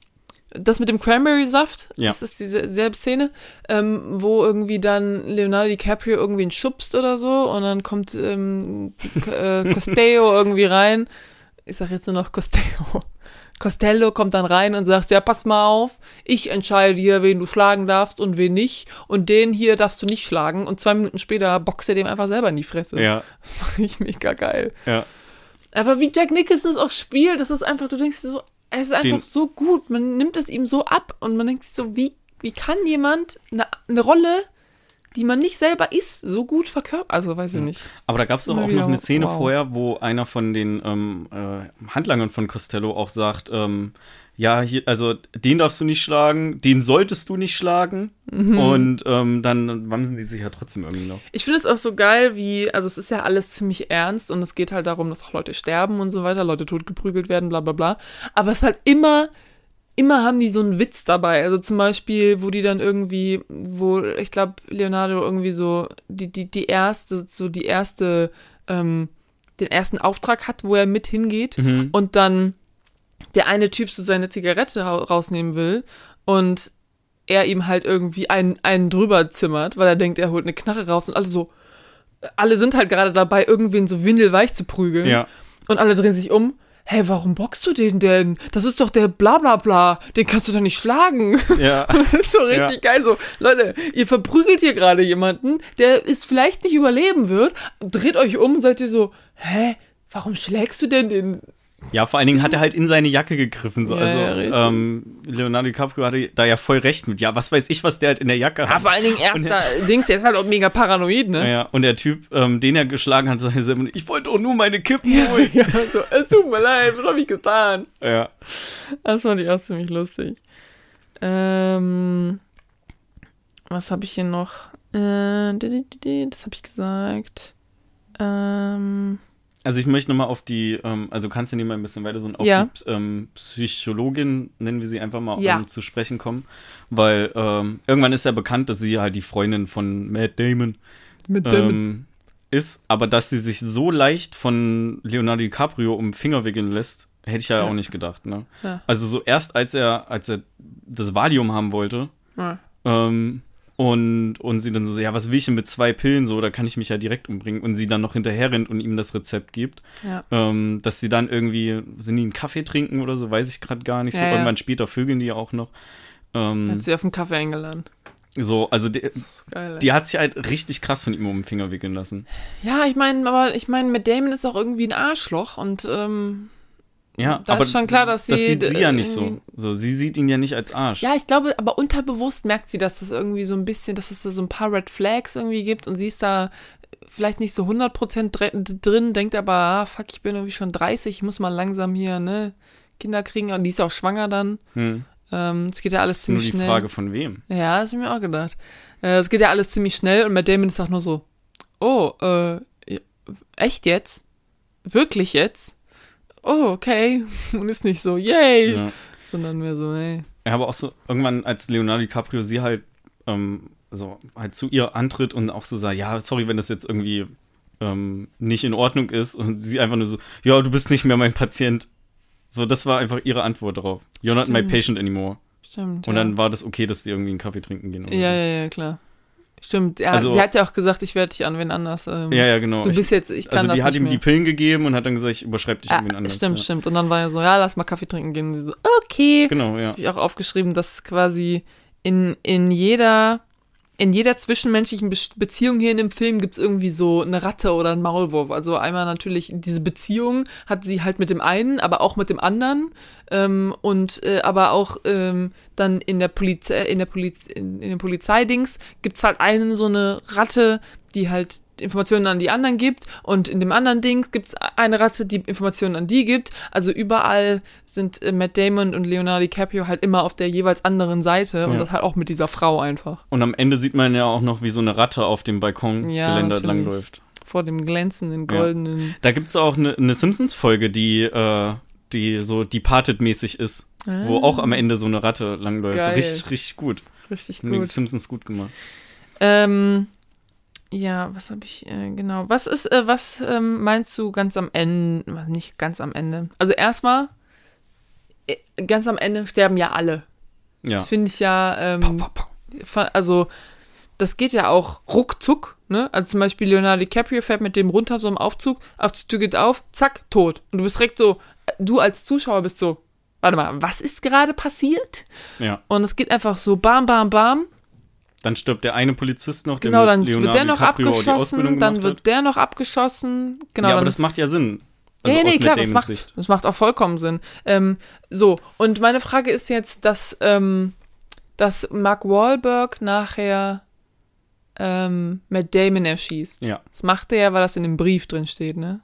das mit dem Cranberry-Saft, Ja. das ist diese selbe Szene, ähm, wo irgendwie dann Leonardo DiCaprio irgendwen schubst oder so und dann kommt ähm, äh, <laughs> Costello irgendwie rein. Ich sag jetzt nur noch Costello. Costello kommt dann rein und sagt, ja, pass mal auf, ich entscheide hier, wen du schlagen darfst und wen nicht. Und den hier darfst du nicht schlagen. Und zwei Minuten später boxt er dem einfach selber in die Fresse. Ja. Das fand ich mega geil. Ja. Aber wie Jack Nicholson es auch spielt, das ist einfach, du denkst dir so, es ist einfach Den- so gut. Man nimmt es ihm so ab und man denkt sich so, wie, wie kann jemand eine, eine Rolle, die man nicht selber ist, so gut verkörpern? Also weiß ich nicht. Aber da gab es auch wieder, noch eine Szene wow. vorher, wo einer von den ähm, äh, Handlangern von Costello auch sagt, ähm, ja, hier, also den darfst du nicht schlagen, den solltest du nicht schlagen. Mhm. Und ähm, dann wamsen die sich ja trotzdem irgendwie noch. Ich finde es auch so geil, wie, also es ist ja alles ziemlich ernst und es geht halt darum, dass auch Leute sterben und so weiter, Leute totgeprügelt werden, bla bla bla. Aber es ist halt immer, immer haben die so einen Witz dabei. Also zum Beispiel, wo die dann irgendwie, wo, ich glaube, Leonardo irgendwie so die, die, die erste, so die erste, ähm, den ersten Auftrag hat, wo er mit hingeht Mhm. und dann der eine Typ so seine Zigarette ra- rausnehmen will und er ihm halt irgendwie einen, einen drüber zimmert, weil er denkt, er holt eine Knarre raus und alle so, alle sind halt gerade dabei, irgendwen so windelweich zu prügeln. Ja. Und alle drehen sich um. Hey, warum boxst du den denn? Das ist doch der Blablabla. Bla, bla. Den kannst du doch nicht schlagen. Ja. <laughs> Das ist so richtig geil. So, Leute, ihr verprügelt hier gerade jemanden, der es vielleicht nicht überleben wird. Dreht euch um und seid ihr so, hä? Warum schlägst du denn den? Ja, vor allen Dingen hat er halt in seine Jacke gegriffen. So. Ja, also ja, ähm, Leonardo DiCaprio hatte da ja voll recht mit. Ja, was weiß ich, was der halt in der Jacke Ja, hat. vor allen Dingen erster Dings, der ist halt auch mega paranoid, ne? Ja, und der Typ, ähm, den er geschlagen hat, sagt selber, ich wollte doch nur meine Kippen holen. Ja, so, es tut mir leid, was hab ich getan? Ja. Das fand ich auch ziemlich lustig. Ähm, was habe ich hier noch? Äh, das habe ich gesagt. Ähm, Also ich möchte nochmal auf die, ähm, also kannst du nicht mal ein bisschen weiter so auf Ja. die ähm, Psychologin, nennen wir sie einfach mal, Ja. ähm, zu sprechen kommen. Weil ähm, irgendwann ist ja bekannt, dass sie halt die Freundin von Matt Damon Mit ähm, ist, aber dass sie sich so leicht von Leonardo DiCaprio um den Finger wickeln lässt, hätte ich ja, Ja. auch nicht gedacht. Ne? Also so erst als er, als er das Valium haben wollte, ähm, und, und sie dann so, ja, was will ich denn mit zwei Pillen so, da kann ich mich ja direkt umbringen. Und sie dann noch hinterher rennt und ihm das Rezept gibt. Ja. Ähm, dass sie dann irgendwie, sind die einen Kaffee trinken oder so, weiß ich gerade gar nicht. so Ja, ja. irgendwann später vögeln die ja auch noch. Ähm, Hat sie auf den Kaffee eingeladen. so, also die, Geil. ey. die hat sich halt richtig krass von ihm um den Finger wickeln lassen. Ja, ich meine, aber ich meine, mit Damon ist auch irgendwie ein Arschloch und ähm, Ja, Da aber ist schon klar, dass das sie, sieht sie ja nicht so. So, sie sieht ihn ja nicht als Arsch. ja, ich glaube, aber unterbewusst merkt sie, dass das irgendwie so ein bisschen, dass es da so ein paar Red Flags irgendwie gibt und sie ist da vielleicht nicht so 100% dre- drin, denkt aber, ah, fuck, ich bin irgendwie schon 30, ich muss mal langsam hier, ne, Kinder kriegen und die ist auch schwanger dann. Hm. Ähm, es geht ja alles Ist nur ziemlich die schnell. Frage von wem. Ja, das hab ich mir auch gedacht. Äh, Es geht ja alles ziemlich schnell und Matt Damon ist auch nur so, oh, äh, echt jetzt? Wirklich jetzt? Oh, okay. <laughs> Und ist nicht so, yay, Ja. sondern mehr so, hey. Ja, aber auch so irgendwann, als Leonardo DiCaprio sie halt ähm, so halt zu ihr antritt und auch so sagt, ja, sorry, wenn das jetzt irgendwie ähm, nicht in Ordnung ist und sie einfach nur so, ja, du bist nicht mehr mein Patient. So, das war einfach ihre Antwort darauf. You're not my Stimmt. patient anymore. Stimmt. Und ja. dann war das okay, dass die irgendwie einen Kaffee trinken gehen. Ja, so. ja, ja, klar. Stimmt. Ja, Also- sie hat ja auch gesagt, ich werde dich an wen anders. Ähm, ja, ja, genau. Du bist jetzt, ich kann also die das hat ihm mehr. die Pillen gegeben und hat dann gesagt, ich überschreibe dich Ah, an wen anders. stimmt, ja. stimmt. Und dann war er so, ja, lass mal Kaffee trinken gehen. Und sie so, okay. Genau, ja. habe ich auch aufgeschrieben, dass quasi in, in jeder in jeder zwischenmenschlichen Be Beziehung hier in dem Film gibt es irgendwie so eine Ratte oder einen Maulwurf. Also einmal natürlich diese Beziehung hat sie halt mit dem einen, aber auch mit dem anderen. Ähm, und äh, aber auch ähm, dann in der Polizei, in der Poliz in, in den Polizeidings gibt's halt einen so eine Ratte, die halt Informationen an die anderen gibt und in dem anderen Dings gibt's eine Ratte, die Informationen an die gibt. Also überall sind äh, Matt Damon und Leonardo DiCaprio halt immer auf der jeweils anderen Seite und Ja. das halt auch mit dieser Frau einfach Und am Ende sieht man ja auch noch, wie so eine Ratte auf dem Ja, Balkongeländer natürlich. langläuft. vor dem glänzenden Ja. goldenen. Da gibt es auch eine, eine Simpsons-Folge, die, äh, die so Departed-mäßig ist, wo Ah. auch am Ende so eine Ratte langläuft. Geil. Richtig, richtig gut. Richtig Haben die gut. Simpsons gut gemacht. Ähm, ja, was habe ich, äh, genau. Was ist, äh, was ähm, meinst du ganz am Ende, nicht ganz am Ende? Also erstmal, äh, ganz am Ende sterben ja alle. Ja. Das finde ich ja, ähm, Pow, pow, pow. also das geht ja auch ruckzuck, ne? Also zum Beispiel Leonardo DiCaprio fährt mit dem runter so im Aufzug, Aufzug geht auf, zack, tot. Und du bist direkt so, äh, du als Zuschauer bist so, warte mal, was ist gerade passiert? Ja. Und es geht einfach so bam, bam, bam. Dann stirbt der eine Polizist noch, Genau, dann Leonardo wird der noch DiCaprio abgeschossen, dann wird hat. der noch abgeschossen. Genau, ja, aber das macht ja Sinn. Also nee, nee, klar, das macht, Sicht. das macht auch vollkommen Sinn. Ähm, so, und meine Frage ist jetzt, dass, ähm, dass Mark Wahlberg nachher ähm, Matt Damon erschießt. Ja. Das macht er ja, weil das in dem Brief drin steht, ne?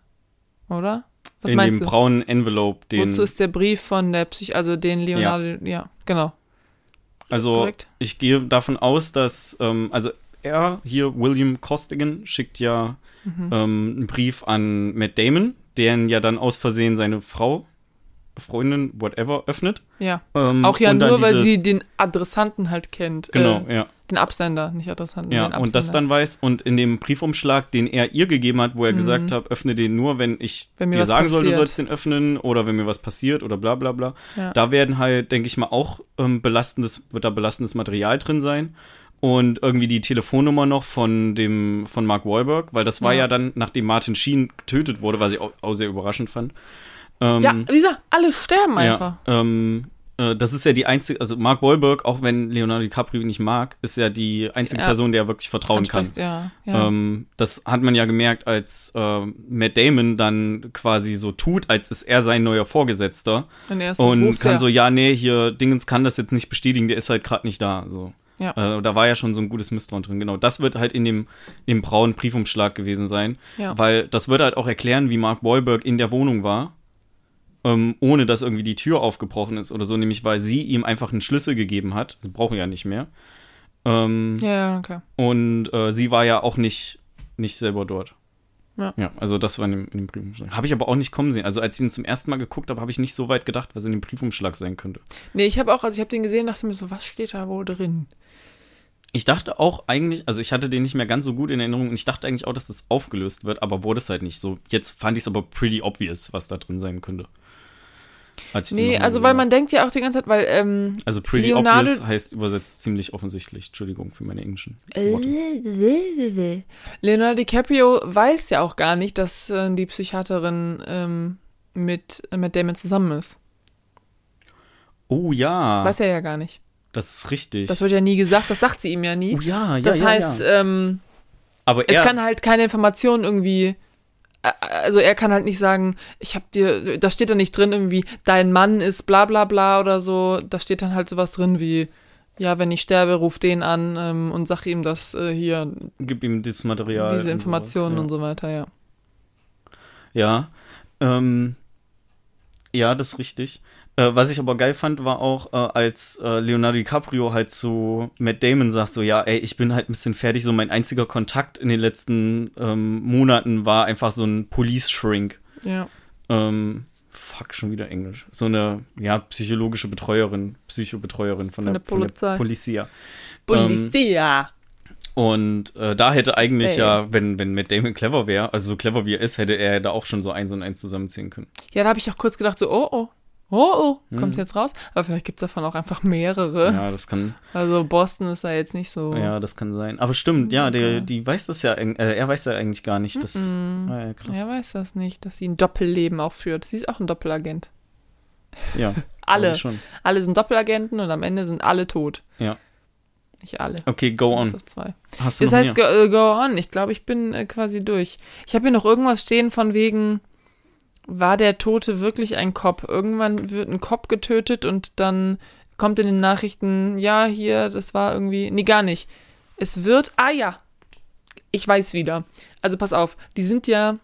Oder? Was in meinst dem du? braunen Envelope, den. Wozu ist der Brief von der Psych, also den Leonardo, ja, genau. Also Korrekt. ich gehe davon aus, dass, ähm, also er hier, William Costigan, schickt ja Mhm. ähm, einen Brief an Matt Damon, deren ja dann aus Versehen seine Frau, Freundin, whatever, öffnet. Ja. Ähm, Auch ja nur, weil sie den Adressanten halt kennt. Genau, Äh, ja. den Absender, nicht Adressanten. Ja, und das dann weiß und in dem Briefumschlag, den er ihr gegeben hat, wo er gesagt hat, öffne den nur, wenn ich Mhm. Wenn dir sagen soll, du passiert. sollst den öffnen oder wenn mir was passiert oder bla bla bla. Ja. Da werden halt, denke ich mal, auch ähm, belastendes, wird da belastendes Material drin sein. Und irgendwie die Telefonnummer noch von dem, von Mark Wahlberg, weil das war Ja. ja, dann, nachdem Martin Sheen getötet wurde, was ich auch, auch sehr überraschend fand. Ähm, Ja, wie gesagt, alle sterben einfach. ja, ähm, äh, das ist ja die einzige, also Mark Wahlberg, auch wenn Leonardo DiCaprio nicht mag, ist ja die einzige Ja. Person, der er wirklich vertrauen kann. Ja. Ähm, das hat man ja gemerkt, als ähm, Matt Damon dann quasi so tut, als ist er sein neuer Vorgesetzter und er ist so und kann so, ja, nee, hier, Dingens kann das jetzt nicht bestätigen, der ist halt gerade nicht da. So. Ja. Äh, da war ja schon so ein gutes Misstrauen drin. Genau, das wird halt in dem, im braunen Briefumschlag gewesen sein, Ja. weil das wird halt auch erklären, wie Mark Wahlberg in der Wohnung war. Ähm, ohne dass irgendwie die Tür aufgebrochen ist oder so, nämlich weil sie ihm einfach einen Schlüssel gegeben hat. Sie brauchen ja nicht mehr. Ähm, Ja, klar. und äh, sie war ja auch nicht, nicht selber dort. Ja. Ja, also das war in dem, in dem Briefumschlag. Habe ich aber auch nicht kommen sehen. Also als ich ihn zum ersten Mal geguckt habe, habe ich nicht so weit gedacht, was in dem Briefumschlag sein könnte. Nee, ich habe auch, also ich habe den gesehen, dachte mir so, was steht da wohl drin? Ich dachte auch eigentlich, also ich hatte den nicht mehr ganz so gut in Erinnerung und ich dachte eigentlich auch, dass das aufgelöst wird, aber wurde es halt nicht so. Jetzt fand ich es aber pretty obvious, was da drin sein könnte. Als Nee, also weil man denkt ja auch die ganze Zeit, weil, ähm, Also pretty Leonardo- obvious heißt übersetzt ziemlich offensichtlich. Entschuldigung für meine englischen. Worte. <laughs> Leonardo DiCaprio weiß ja auch gar nicht, dass äh, die Psychiaterin ähm, mit, äh, mit Damon zusammen ist. Oh ja, Weiß er ja gar nicht. Das ist richtig. Das wird ja nie gesagt, das sagt sie ihm ja nie. oh ja, ja, das ja, heißt, ja. ähm, aber es er, kann halt keine Information irgendwie. äh, Also er kann halt nicht sagen, ich hab dir, da steht da nicht drin irgendwie, dein Mann ist bla bla bla oder so. Da steht dann halt sowas drin wie, ja, wenn ich sterbe, ruf den an ähm, und sag ihm das äh, hier, gib ihm dieses Material. diese und Informationen sowas, und so weiter, ja. Ja, ja, ähm, ja, das ist richtig. Äh, was ich aber geil fand, war auch, äh, als äh, Leonardo DiCaprio halt zu Matt Damon sagt, so, ja, ey, ich bin halt ein bisschen fertig, so mein einziger Kontakt in den letzten ähm, Monaten war einfach so ein Police-Shrink. Ja. Ähm, fuck, schon wieder Englisch. So eine, ja, psychologische Betreuerin, Psychobetreuerin von, Von der, der Polizei. Polizia. Polizia. Und äh, da hätte eigentlich Ey. ja, wenn, wenn Matt Damon clever wäre, also so clever wie er ist, hätte er da auch schon so eins und eins zusammenziehen können. Ja, da habe ich auch kurz gedacht, so, oh, oh, oh, oh, Hm. kommt jetzt raus? Aber vielleicht gibt es davon auch einfach mehrere. Ja, das kann, Also Boston ist da jetzt nicht so. ja, das kann sein. Aber stimmt, ja, Okay. der, die weiß das ja, äh, er weiß ja eigentlich gar nicht. Das, Mm-mm. ah, ja, krass. Er weiß das nicht, dass sie ein Doppelleben auch führt. Sie ist auch ein Doppelagent. Ja, <laughs> Alle. also schon. Alle sind Doppelagenten und am Ende sind alle tot. Ja. Nicht alle. Okay, go on. Hast du Das heißt, go, äh, go on. Ich glaube, ich bin äh, quasi durch. Ich habe hier noch irgendwas stehen von wegen, war der Tote wirklich ein Cop? Irgendwann wird ein Cop getötet und dann kommt in den Nachrichten, ja, hier, das war irgendwie, nee, gar nicht. Es wird, ah ja, ich weiß wieder. Also pass auf, die sind ja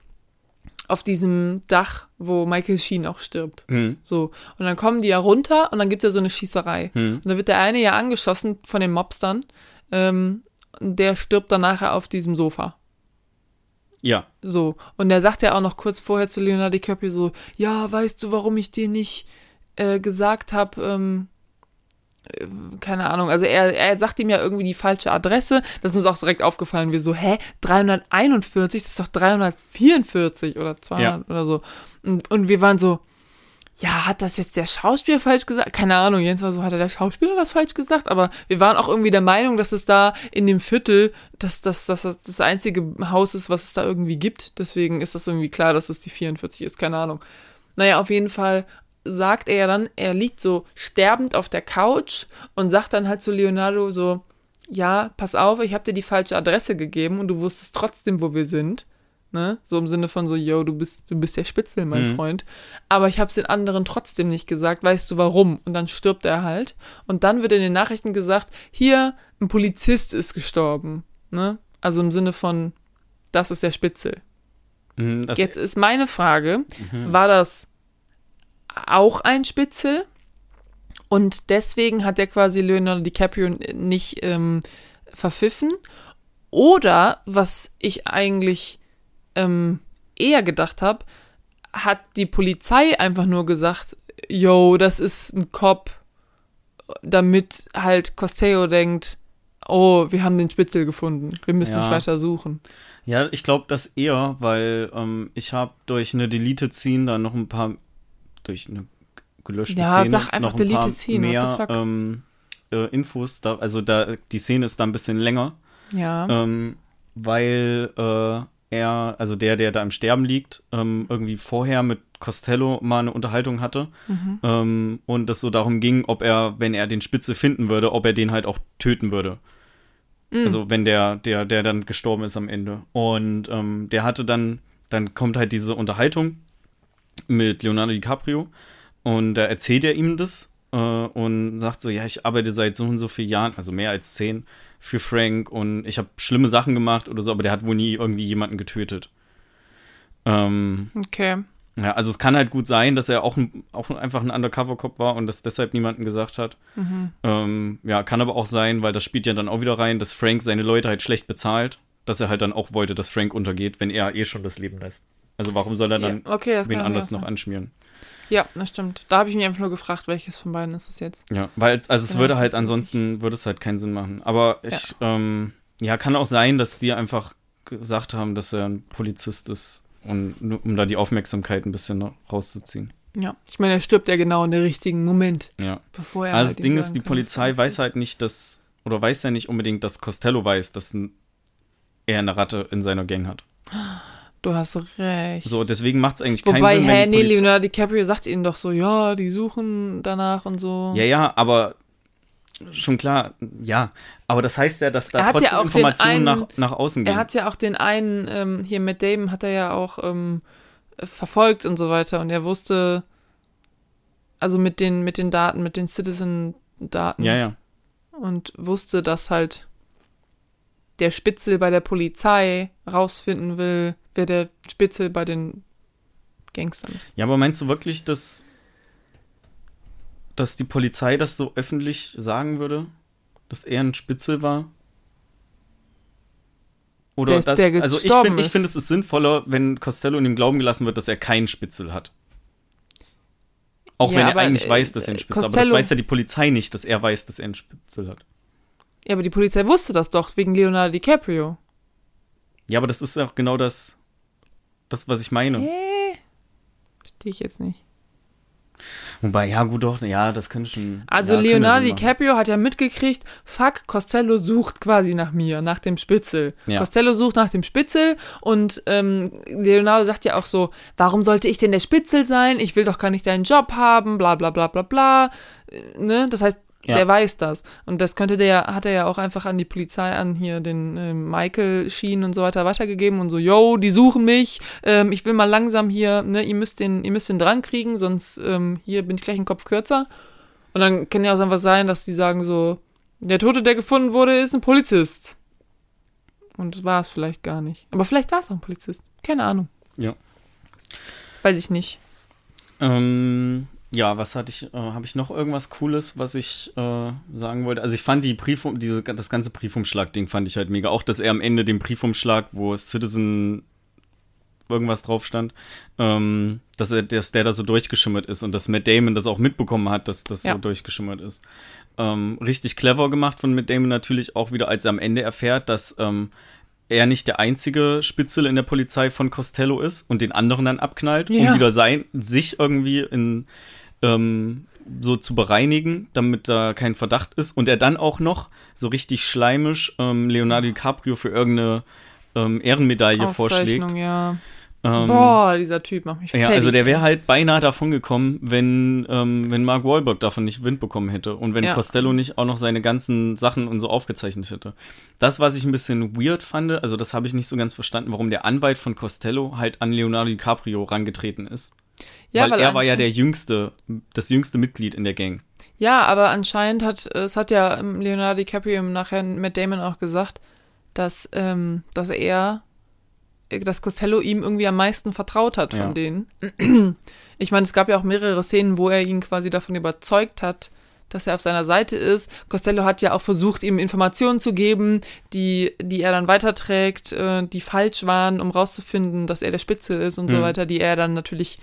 auf diesem Dach, wo Michael Sheen auch stirbt. Hm, So. Und dann kommen die ja runter und dann gibt es ja so eine Schießerei. hm. Und da wird der eine ja angeschossen von den Mobstern. Ähm, und der stirbt dann nachher auf diesem Sofa. Ja, So. Und der sagt ja auch noch kurz vorher zu Leonardo DiCaprio so, ja, weißt du, warum ich dir nicht äh, gesagt habe, ähm, äh, keine Ahnung, also er, er sagt ihm ja irgendwie die falsche Adresse. Das ist uns auch direkt aufgefallen. Wir so, hä, 341, das ist doch 344 oder 200 oder so. Und, und wir waren so, ja, hat das jetzt der Schauspieler falsch gesagt? Keine Ahnung, Jens war so, hat er der Schauspieler das falsch gesagt? Aber wir waren auch irgendwie der Meinung, dass es da in dem Viertel, dass, dass, dass das das einzige Haus ist, was es da irgendwie gibt. Deswegen ist das irgendwie klar, dass es die 44 ist, keine Ahnung. Naja, auf jeden Fall sagt er ja dann, er liegt so sterbend auf der Couch und sagt dann halt zu Leonardo so, ja, pass auf, ich habe dir die falsche Adresse gegeben und du wusstest trotzdem, wo wir sind. Ne? So im Sinne von so, yo, du bist, du bist der Spitzel, mein Mhm. Freund. Aber ich habe es den anderen trotzdem nicht gesagt. Weißt du warum? Und dann stirbt er halt. Und dann wird in den Nachrichten gesagt, hier, ein Polizist ist gestorben. Ne? Also im Sinne von, das ist der Spitzel. Hm, das, Jetzt ist meine Frage, Mhm. war das auch ein Spitzel? Und deswegen hat er quasi Leonardo DiCaprio nicht ähm, verpfiffen? Oder, was ich eigentlich ähm, eher gedacht habe, hat die Polizei einfach nur gesagt, yo, das ist ein Cop, damit halt Costello denkt, oh, wir haben den Spitzel gefunden, wir müssen Ja. nicht weiter suchen. Ja, ich glaube das eher, weil ähm, ich habe durch eine Deleted Scene da noch ein paar, durch eine gelöschte Ja, Szene, sag einfach noch ein paar Scene, mehr ähm, äh, Infos. Da, also da, die Szene ist da ein bisschen länger, Ja. ähm, weil äh, er, also der, der da im Sterben liegt, ähm, irgendwie vorher mit Costello mal eine Unterhaltung hatte Mhm. ähm, und es so darum ging, ob er, wenn er den Spitze finden würde, ob er den halt auch töten würde. Mhm. Also wenn der, der, der dann gestorben ist am Ende. Und ähm, der hatte dann, dann kommt halt diese Unterhaltung mit Leonardo DiCaprio und da erzählt er ihm das äh, und sagt so, ja, ich arbeite seit so und so vielen Jahren, also mehr als zehn, für Frank und ich habe schlimme Sachen gemacht oder so, aber der hat wohl nie irgendwie jemanden getötet. Ähm, Okay. ja, also es kann halt gut sein, dass er auch, ein, auch einfach ein Undercover-Cop war und das deshalb niemanden gesagt hat. Mhm. Ähm, ja, kann aber auch sein, weil das spielt ja dann auch wieder rein, dass Frank seine Leute halt schlecht bezahlt, dass er halt dann auch wollte, dass Frank untergeht, wenn er eh schon das Leben lässt. Also warum soll er dann ja, okay, wen anders noch anschmieren? Ja, das stimmt. Da habe ich mich einfach nur gefragt, welches von beiden ist es jetzt. Ja, weil also es Genau, würde halt ansonsten würde es halt keinen Sinn machen. Aber ich ähm, ja kann auch sein, dass die einfach gesagt haben, dass er ein Polizist ist und nur, um da die Aufmerksamkeit ein bisschen rauszuziehen. Ja, ich meine, er stirbt ja genau in der richtigen Moment, Ja. bevor er. also halt das Ding ist, die Polizei weiß halt nicht, dass oder weiß ja nicht unbedingt, dass Costello weiß, dass er eine Ratte in seiner Gang hat. <gasps> Du hast recht. So, deswegen macht es eigentlich keinen Wobei, Sinn, hä, wenn die nee, Leonardo DiCaprio sagt ihnen doch so, ja, die suchen danach und so. Ja, ja, aber schon klar, ja. Aber das heißt ja, dass Er da hat trotzdem ja Informationen einen- nach, nach außen Er gehen. hat ja auch den einen, ähm, hier mit Damon hat er ja auch ähm, äh, verfolgt und so weiter und er wusste, also mit den, mit den Daten, mit den Citizen-Daten ja, ja. und wusste, dass halt der Spitzel bei der Polizei rausfinden will, wer der Spitzel bei den Gangstern ist. Ja, aber meinst du wirklich, dass, dass die Polizei das so öffentlich sagen würde? Dass er ein Spitzel war? Oder Der- das, der also ich finde, ich finde, es ist sinnvoller, wenn Costello in ihm glauben gelassen wird, dass er keinen Spitzel hat. Auch Ja, wenn er eigentlich äh, weiß, dass er einen Spitzel hat. Aber das weiß ja die Polizei nicht, dass er weiß, dass er einen Spitzel hat. Ja, aber die Polizei wusste das doch wegen Leonardo DiCaprio. Ja, aber das ist auch genau das, das was ich meine. Hä? Verstehe ich jetzt nicht. Wobei, ja, gut, doch, ja, das könnte schon. Also ja, Leonardo. DiCaprio hat ja mitgekriegt, fuck, Costello sucht quasi nach mir, nach dem Spitzel. Ja. Costello sucht nach dem Spitzel und ähm, Leonardo sagt ja auch so, warum sollte ich denn der Spitzel sein? Ich will doch gar nicht deinen Job haben, bla bla bla bla bla. Äh, Ne? Das heißt, Ja. der weiß das. Und das könnte der, hat er ja auch einfach an die Polizei, an hier den ähm, Michael Sheen und so weiter weitergegeben und so, yo, die suchen mich, ähm, ich will mal langsam hier, ne, ihr müsst den, ihr müsst den dran kriegen, sonst ähm, hier bin ich gleich einen Kopf kürzer. Und dann kann ja auch einfach sein, dass die sagen so, der Tote, der gefunden wurde, ist ein Polizist. Und das war es vielleicht gar nicht. Aber vielleicht war es auch ein Polizist. Keine Ahnung. Ja. Weiß ich nicht. Ähm, ja, was hatte ich, äh, habe ich noch irgendwas Cooles, was ich äh, sagen wollte? Also ich fand die Briefum, diese, das ganze Briefumschlag-Ding fand ich halt mega. Auch, dass er am Ende den Briefumschlag, wo Citizen irgendwas drauf stand, ähm, dass er, dass der da so durchgeschimmert ist und dass Matt Damon das auch mitbekommen hat, dass das Ja. so durchgeschimmert ist. Ähm, richtig clever gemacht von Matt Damon natürlich auch wieder, als er am Ende erfährt, dass ähm, er nicht der einzige Spitzel in der Polizei von Costello ist und den anderen dann abknallt, Ja. um wieder sein, sich irgendwie in ähm, so zu bereinigen, damit da kein Verdacht ist. Und er dann auch noch so richtig schleimisch ähm, Leonardo DiCaprio für irgendeine ähm, Ehrenmedaille vorschlägt. Ja. Ähm, Boah, dieser Typ macht mich ja, fertig. also der wäre halt beinahe davon gekommen, wenn, ähm, wenn Mark Wahlberg davon nicht Wind bekommen hätte und wenn Ja. Costello nicht auch noch seine ganzen Sachen und so aufgezeichnet hätte. Das, was ich ein bisschen weird fand, also das habe ich nicht so ganz verstanden, warum der Anwalt von Costello halt an Leonardo DiCaprio rangetreten ist. Ja, weil, er war ja der jüngste, das jüngste Mitglied in der Gang. Ja, aber anscheinend hat, es hat ja ähm, Leonardo DiCaprio nachher mit Damon auch gesagt, dass, ähm, dass er, äh, dass Costello ihm irgendwie am meisten vertraut hat von Ja. denen. <clears throat> Ich meine, es gab ja auch mehrere Szenen, wo er ihn quasi davon überzeugt hat, dass er auf seiner Seite ist. Costello hat ja auch versucht, ihm Informationen zu geben, die, die er dann weiterträgt, äh, die falsch waren, um rauszufinden, dass er der Spitzel ist und so Mhm. weiter, die er dann natürlich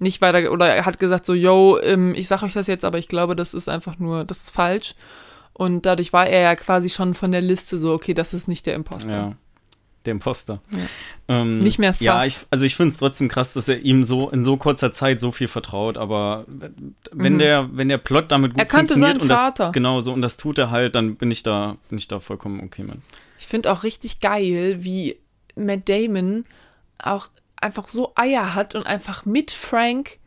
nicht weiter, oder er hat gesagt so, yo, ähm, ich sag euch das jetzt, aber ich glaube, das ist einfach nur, das ist falsch. Und dadurch war er ja quasi schon von der Liste so, okay, das ist nicht der Imposter. Ja. Der Imposter. Ja. Ähm, Nicht mehr Ja, sus. ich, also ich finde es trotzdem krass, dass er ihm so in so kurzer Zeit so viel vertraut, aber wenn Mhm. der, wenn der Plot damit gut Er funktioniert seinen und das, Vater. genau so und das tut er halt, dann bin ich da, bin ich da vollkommen okay mit. Ich finde auch richtig geil, wie Matt Damon auch einfach so Eier hat und einfach mit Frank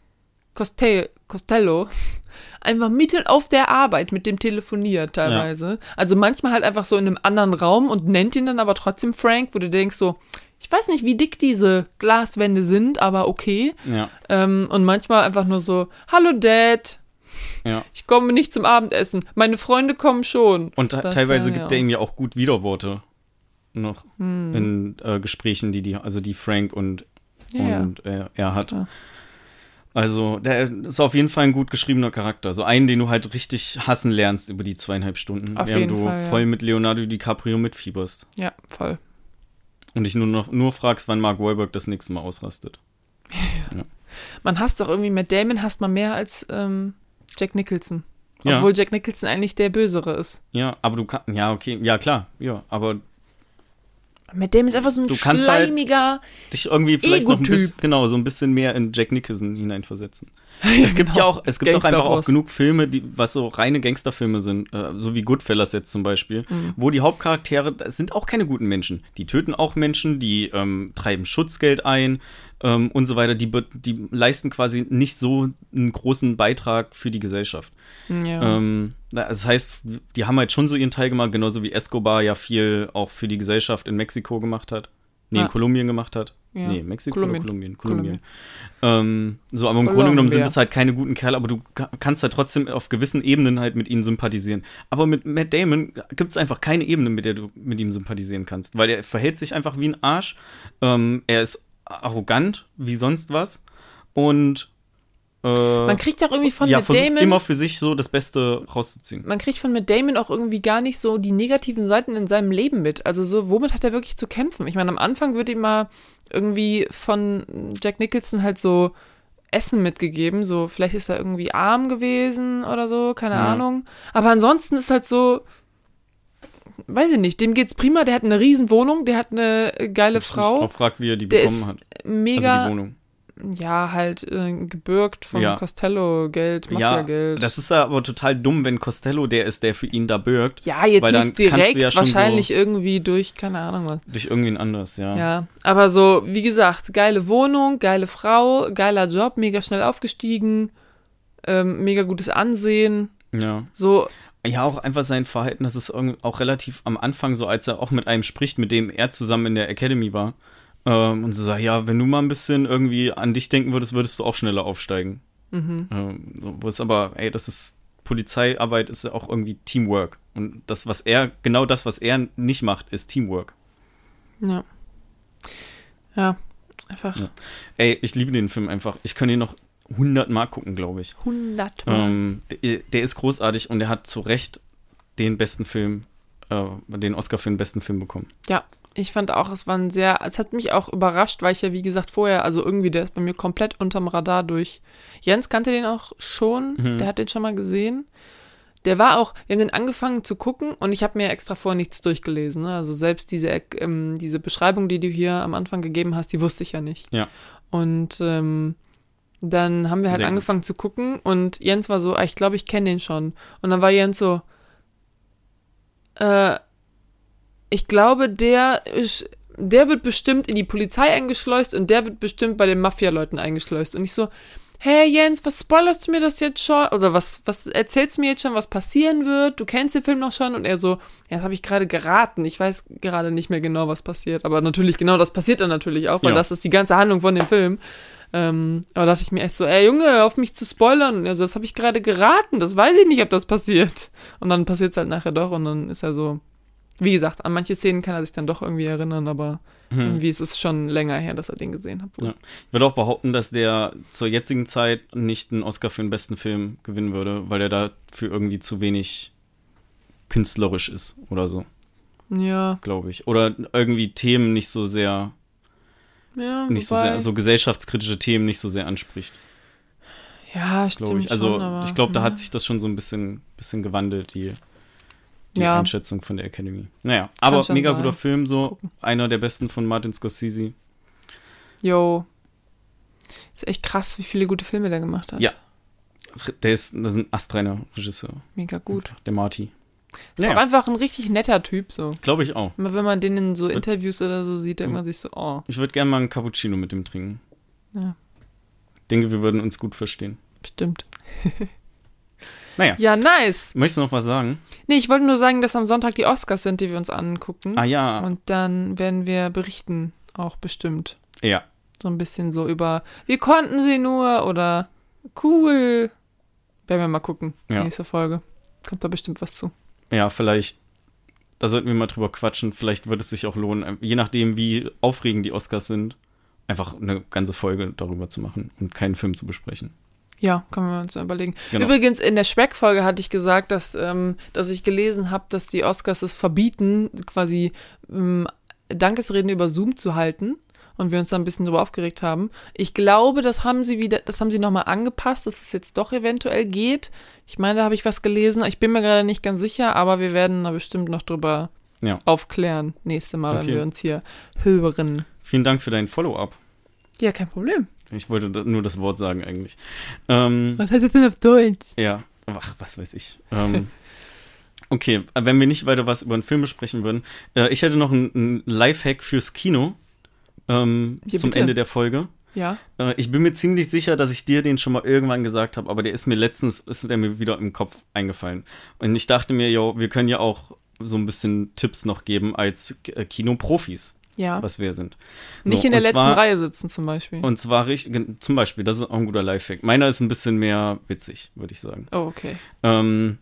Costello, Costello <laughs> einfach mitten auf der Arbeit mit dem telefoniert teilweise. Also manchmal halt einfach so in einem anderen Raum und nennt ihn dann aber trotzdem Frank, wo du denkst so, ich weiß nicht, wie dick diese Glaswände sind, aber okay. Ja, Ähm, und manchmal einfach nur so, hallo Dad, ja. ich komme nicht zum Abendessen, meine Freunde kommen schon. Und Das, teilweise ja, gibt ja. er ihm ja auch gut Widerworte noch Hm. in äh, Gesprächen, die die, also die Frank und, Ja, ja. und äh, er hat. Ja. Also, der ist auf jeden Fall ein gut geschriebener Charakter. So einen, den du halt richtig hassen lernst über die zweieinhalb Stunden, Auf während du Fall, ja. voll mit Leonardo DiCaprio mitfieberst. Ja, voll. Und dich nur noch nur fragst, wann Mark Wahlberg das nächste Mal ausrastet. <laughs> Man hasst doch irgendwie Matt Damon hasst man mehr als ähm, Jack Nicholson. Ja. Obwohl Jack Nicholson eigentlich der Bösere ist. Ja, aber du kannst, ja, okay, ja, klar, ja, aber Matt Damon ist einfach so ein Du kannst halt- schleimiger. dich irgendwie vielleicht noch ein bisschen, genau, so ein bisschen mehr in Jack Nicholson hineinversetzen. <laughs> Es gibt ja auch, es gibt auch einfach auch genug Filme, die, was so reine Gangsterfilme sind, äh, so wie Goodfellas jetzt zum Beispiel, Mhm. wo die Hauptcharaktere, das sind auch keine guten Menschen. Die töten auch Menschen, die ähm, treiben Schutzgeld ein ähm, und so weiter. Die, die leisten quasi nicht so einen großen Beitrag für die Gesellschaft. Ja. Ähm, das heißt, die haben halt schon so ihren Teil gemacht, genauso wie Escobar ja viel auch für die Gesellschaft in Mexiko gemacht hat. Nee, in Ah. Kolumbien gemacht hat. Ja. Nee, Mexiko Kolumbien. oder Kolumbien? Kolumbien. Ähm, so, aber im Grunde Kolumbien. genommen sind es halt keine guten Kerle, aber du ka- kannst halt trotzdem auf gewissen Ebenen halt mit ihnen sympathisieren. Aber mit Matt Damon gibt es einfach keine Ebene, mit der du mit ihm sympathisieren kannst, weil er verhält sich einfach wie ein Arsch. Ähm, er ist arrogant wie sonst was und äh, man kriegt auch irgendwie von ja, Matt Damon. immer für sich so das Beste rauszuziehen. man kriegt von Matt Damon auch irgendwie gar nicht so die negativen Seiten in seinem Leben mit. Also so, womit hat er wirklich zu kämpfen? Ich meine, am Anfang wird ihm mal irgendwie von Jack Nicholson halt so Essen mitgegeben. So, vielleicht ist er irgendwie arm gewesen oder so, keine Ja. Ahnung. Aber ansonsten ist halt so, weiß ich nicht, dem geht's prima. Der hat eine riesen Wohnung, der hat eine äh, geile Ich Frau. auch fragt, wie er die Der bekommen hat. Mega, Also die Wohnung. ja, halt äh, gebürgt von Ja. Costello-Geld, Ja, Mafia-Geld. das ist aber total dumm, wenn Costello der ist, der für ihn da bürgt. Ja, jetzt nicht direkt, ja wahrscheinlich so- irgendwie durch, keine Ahnung was. Durch irgendwen anderes, ja. Ja, aber so, wie gesagt, geile Wohnung, geile Frau, geiler Job, mega schnell aufgestiegen, ähm, mega gutes Ansehen. ja. So, Ja, auch einfach sein Verhalten, das ist auch relativ am Anfang so, als er auch mit einem spricht, mit dem er zusammen in der Academy war. Ähm, und so sagt, ja, wenn du mal ein bisschen irgendwie an dich denken würdest, würdest du auch schneller aufsteigen. mhm. Ähm, wo es aber, ey, das ist, Polizeiarbeit ist ja auch irgendwie Teamwork. Und das, was er, genau das, was er nicht macht, ist Teamwork. ja. Ja, einfach Ja. Ey, ich liebe den Film einfach. Ich kann ihn noch 100 Mal gucken, glaube ich. 100 Mal. Ähm, der, der ist großartig und er hat zu Recht den besten Film, äh, den Oscar für den besten Film bekommen. Ja, ich fand auch, es war ein sehr, es hat mich auch überrascht, weil ich ja, wie gesagt, vorher, also irgendwie, der ist bei mir komplett unterm Radar durch. Jens kannte den auch schon, Mhm. der hat den schon mal gesehen. Der war auch, wir haben den angefangen zu gucken und ich habe mir extra vorher nichts durchgelesen. Ne? Also selbst diese, ähm, diese Beschreibung, die du hier am Anfang gegeben hast, die wusste ich ja nicht. Ja. Und ähm, dann haben wir halt Sehr gut. angefangen zu gucken und Jens war so, ah, ich glaube, ich kenne den schon. Und dann war Jens so, äh, ich glaube, der ist, der wird bestimmt in die Polizei eingeschleust und der wird bestimmt bei den Mafia-Leuten eingeschleust. Und ich so, hey Jens, was spoilerst du mir das jetzt schon? Oder was, was erzählst du mir jetzt schon, was passieren wird? Du kennst den Film noch schon? Und er so, ja, das habe ich gerade geraten. Ich weiß gerade nicht mehr genau, was passiert. Aber natürlich, genau das passiert dann natürlich auch, weil Ja. das ist die ganze Handlung von dem Film. Ähm, aber dachte ich mir echt so, ey Junge, hör auf mich zu spoilern. Und er so, das habe ich gerade geraten. Das weiß ich nicht, ob das passiert. Und dann passiert es halt nachher doch. Und dann ist er so, wie gesagt, an manche Szenen kann er sich dann doch irgendwie erinnern, aber Hm. irgendwie ist es schon länger her, dass er den gesehen hat. Ja. Ich würde auch behaupten, dass der zur jetzigen Zeit nicht einen Oscar für den besten Film gewinnen würde, weil er dafür irgendwie zu wenig künstlerisch ist oder so, Ja, glaube ich. Oder irgendwie Themen nicht so sehr, ja, nicht so sehr, so gesellschaftskritische Themen nicht so sehr anspricht, ja, glaube ich. Also schon, ich glaube, da ja. hat sich das schon so ein bisschen, bisschen gewandelt, die, die Ja. Einschätzung von der Academy. Naja, aber mega sein. guter Film, so Gucken. einer der besten von Martin Scorsese. Yo. Ist echt krass, wie viele gute Filme der gemacht hat. Ja. Der ist, das ist ein astreiner Regisseur, Mega gut. der Marty. Ist Naja. auch einfach ein richtig netter Typ, so. Glaube ich auch. Immer wenn man den in so Interviews oder so sieht, denkt man sich so, oh, Ich würde gerne mal einen Cappuccino mit dem trinken. Ja. Denke, wir würden uns gut verstehen. bestimmt. <laughs> Naja. Ja, nice. Möchtest du noch was sagen? Nee, ich wollte nur sagen, dass am Sonntag die Oscars sind, die wir uns angucken. Ah ja. Und dann werden wir berichten, auch bestimmt. Ja. So ein bisschen so über, wir konnten sie nur oder cool. Werden wir mal gucken. Ja. Nächste Folge. Kommt da bestimmt was zu. Ja, vielleicht. Da sollten wir mal drüber quatschen. Vielleicht wird es sich auch lohnen, je nachdem, wie aufregend die Oscars sind, einfach eine ganze Folge darüber zu machen und keinen Film zu besprechen. Ja, können wir uns überlegen. Genau. Übrigens, in der Schreck-Folge hatte ich gesagt, dass, ähm, dass ich gelesen habe, dass die Oscars es verbieten, quasi ähm, Dankesreden über Zoom zu halten und wir uns da ein bisschen drüber aufgeregt haben. Ich glaube, das haben sie wieder, das haben sie nochmal angepasst, dass es jetzt doch eventuell geht. Ich meine, da habe ich was gelesen. Ich bin mir gerade nicht ganz sicher, aber wir werden da bestimmt noch drüber Ja. aufklären nächste Mal, Okay. wenn wir uns hier hören. Vielen Dank für dein Follow-up. Ja, kein Problem. Ich wollte nur das Wort sagen eigentlich. Ähm, Was heißt das denn auf Deutsch? ja, ach, was weiß ich. Ähm, okay, wenn wir nicht weiter was über einen Film besprechen würden. Äh, ich hätte noch einen, einen Lifehack fürs Kino ähm, zum bitte. Ende der Folge. Ja. Äh, ich bin mir ziemlich sicher, dass ich dir den schon mal irgendwann gesagt habe, aber der ist mir letztens, ist der mir wieder im Kopf eingefallen. Und ich dachte mir, jo, wir können ja auch so ein bisschen Tipps noch geben als äh, Kinoprofis, Ja. was wir sind. Nicht So, in der letzten zwar, Reihe sitzen zum Beispiel. Und zwar richtig, zum Beispiel, das ist auch ein guter Lifehack. Meiner ist ein bisschen mehr witzig, würde ich sagen. oh, okay. Ähm,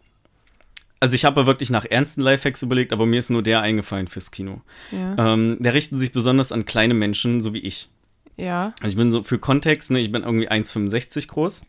also ich habe wirklich nach ernsten Lifehacks überlegt, aber mir ist nur der eingefallen fürs Kino. Ja. Ähm, der richtet sich besonders an kleine Menschen, so wie ich. ja. Also ich bin so für Kontext, ne, ich bin irgendwie 1,65 groß.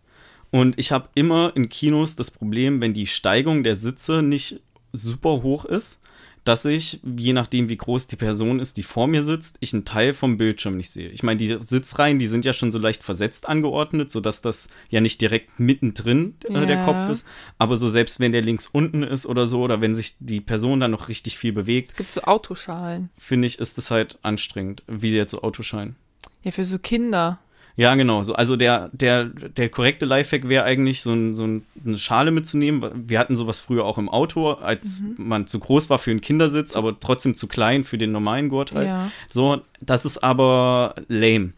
Und ich habe immer in Kinos das Problem, wenn die Steigung der Sitze nicht super hoch ist, dass ich, je nachdem wie groß die Person ist, die vor mir sitzt, ich einen Teil vom Bildschirm nicht sehe. Ich meine, die Sitzreihen, die sind ja schon so leicht versetzt angeordnet, sodass das ja nicht direkt mittendrin äh, der Ja. Kopf ist. Aber so selbst wenn der links unten ist oder so, oder wenn sich die Person dann noch richtig viel bewegt, Es gibt so Autoschalen. finde ich, ist das halt anstrengend, wie jetzt so Autoschein. Ja, für so Kinder. Ja, genau. So, also der, der, der korrekte Lifehack wäre eigentlich, so, ein, so ein, eine Schale mitzunehmen. Wir hatten sowas früher auch im Auto, als man zu groß war für einen Kindersitz, aber trotzdem zu klein für den normalen Gurt halt. Ja. So, das ist aber lame.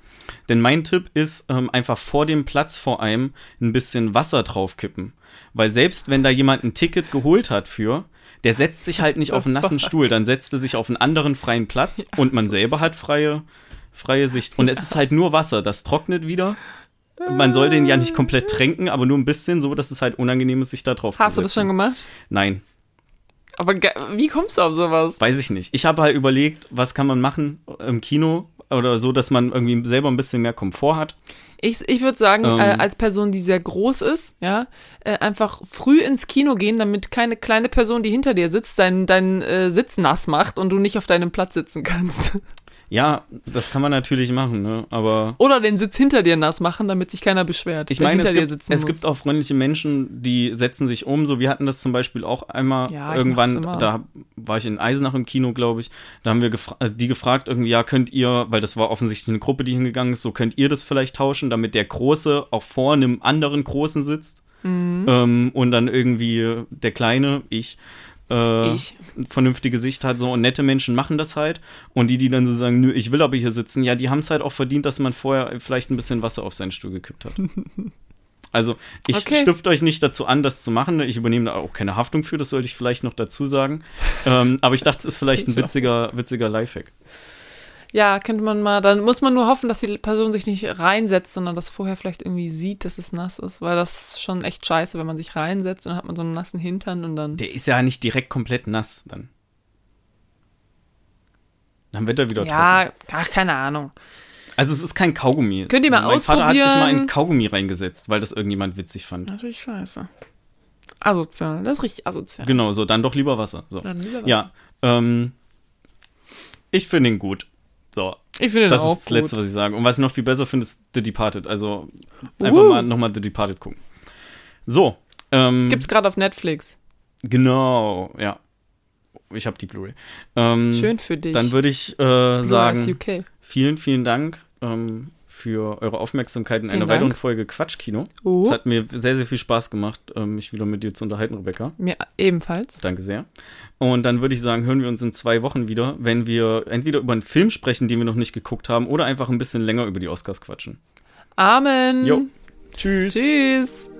Denn mein Tipp ist, ähm, einfach vor dem Platz vor einem ein bisschen Wasser draufkippen. Weil selbst wenn da jemand ein Ticket geholt hat für, der setzt sich halt nicht auf einen nassen <laughs> Stuhl, dann setzt er sich auf einen anderen freien Platz und man selber hat freie, freie Sicht. Und es ist halt nur Wasser, das trocknet wieder. Man soll den ja nicht komplett tränken, aber nur ein bisschen, so dass es halt unangenehm ist, sich da drauf Hast zu du das schon gemacht? Nein, Aber wie kommst du auf sowas? Weiß ich nicht. Ich habe halt überlegt, was kann man machen im Kino oder so, dass man irgendwie selber ein bisschen mehr Komfort hat. Ich, ich würde sagen, Ähm. äh, als Person, die sehr groß ist, ja, äh, einfach früh ins Kino gehen, damit keine kleine Person, die hinter dir sitzt, deinen dein, äh, Sitz nass macht und du nicht auf deinem Platz sitzen kannst. <laughs> Ja, das kann man natürlich machen, ne? Aber Oder den Sitz hinter dir nass machen, damit sich keiner beschwert. ich meine, es, gibt, es gibt auch freundliche Menschen, die setzen sich um. So, wir hatten das zum Beispiel auch einmal Ja, irgendwann, da war ich in Eisenach im Kino, glaube ich. Da haben wir gefra äh, die gefragt, irgendwie, ja, könnt ihr, weil das war offensichtlich eine Gruppe, die hingegangen ist, so könnt ihr das vielleicht tauschen, damit der Große auch vor einem anderen Großen sitzt. Mhm. Ähm, und dann irgendwie der Kleine, ich, äh, vernünftige Sicht hat so und nette Menschen machen das halt und die, die dann so sagen, nö, ich will aber hier sitzen, ja, die haben es halt auch verdient, dass man vorher vielleicht ein bisschen Wasser auf seinen Stuhl gekippt hat. <laughs> Also, ich Okay. stifte euch nicht dazu an, das zu machen. Ich übernehme da auch keine Haftung für, das sollte ich vielleicht noch dazu sagen. ähm, aber ich dachte, es ist vielleicht ein witziger, witziger Lifehack. Ja, könnte man mal, dann muss man nur hoffen, dass die Person sich nicht reinsetzt, sondern das vorher vielleicht irgendwie sieht, dass es nass ist, weil das ist schon echt scheiße, wenn man sich reinsetzt und dann hat man so einen nassen Hintern und dann. Der ist ja nicht direkt komplett nass dann. Dann wird er wieder trocken. Ja, ach, keine Ahnung. Also es ist kein Kaugummi. Könnt ihr mal also Mein Vater hat sich mal ausprobieren? in Kaugummi reingesetzt, weil das irgendjemand witzig fand. Natürlich scheiße. Asozial, das ist richtig asozial. Genau, so, dann doch lieber Wasser. So. Dann lieber was. Ja, ähm, ich finde ihn gut. So, Ich finde das auch ist das Letzte, gut. was ich sage. Und was ich noch viel besser finde, ist The Departed. Also einfach Uh. mal nochmal The Departed gucken. So, ähm, Gibt's gerade auf Netflix. genau, ja. Ich habe die Blu-ray. Ähm, Schön für dich. Dann würde ich äh, sagen, vielen, vielen Dank ähm, für eure Aufmerksamkeit in Vielen einer Dank. weiteren Folge Quatschkino. Oh, Es hat mir sehr, sehr viel Spaß gemacht, ähm, mich wieder mit dir zu unterhalten, Rebecca. mir ebenfalls. Danke sehr. Und dann würde ich sagen, hören wir uns in zwei Wochen wieder, wenn wir entweder über einen Film sprechen, den wir noch nicht geguckt haben, oder einfach ein bisschen länger über die Oscars quatschen. Amen. Jo. Tschüss. Tschüss.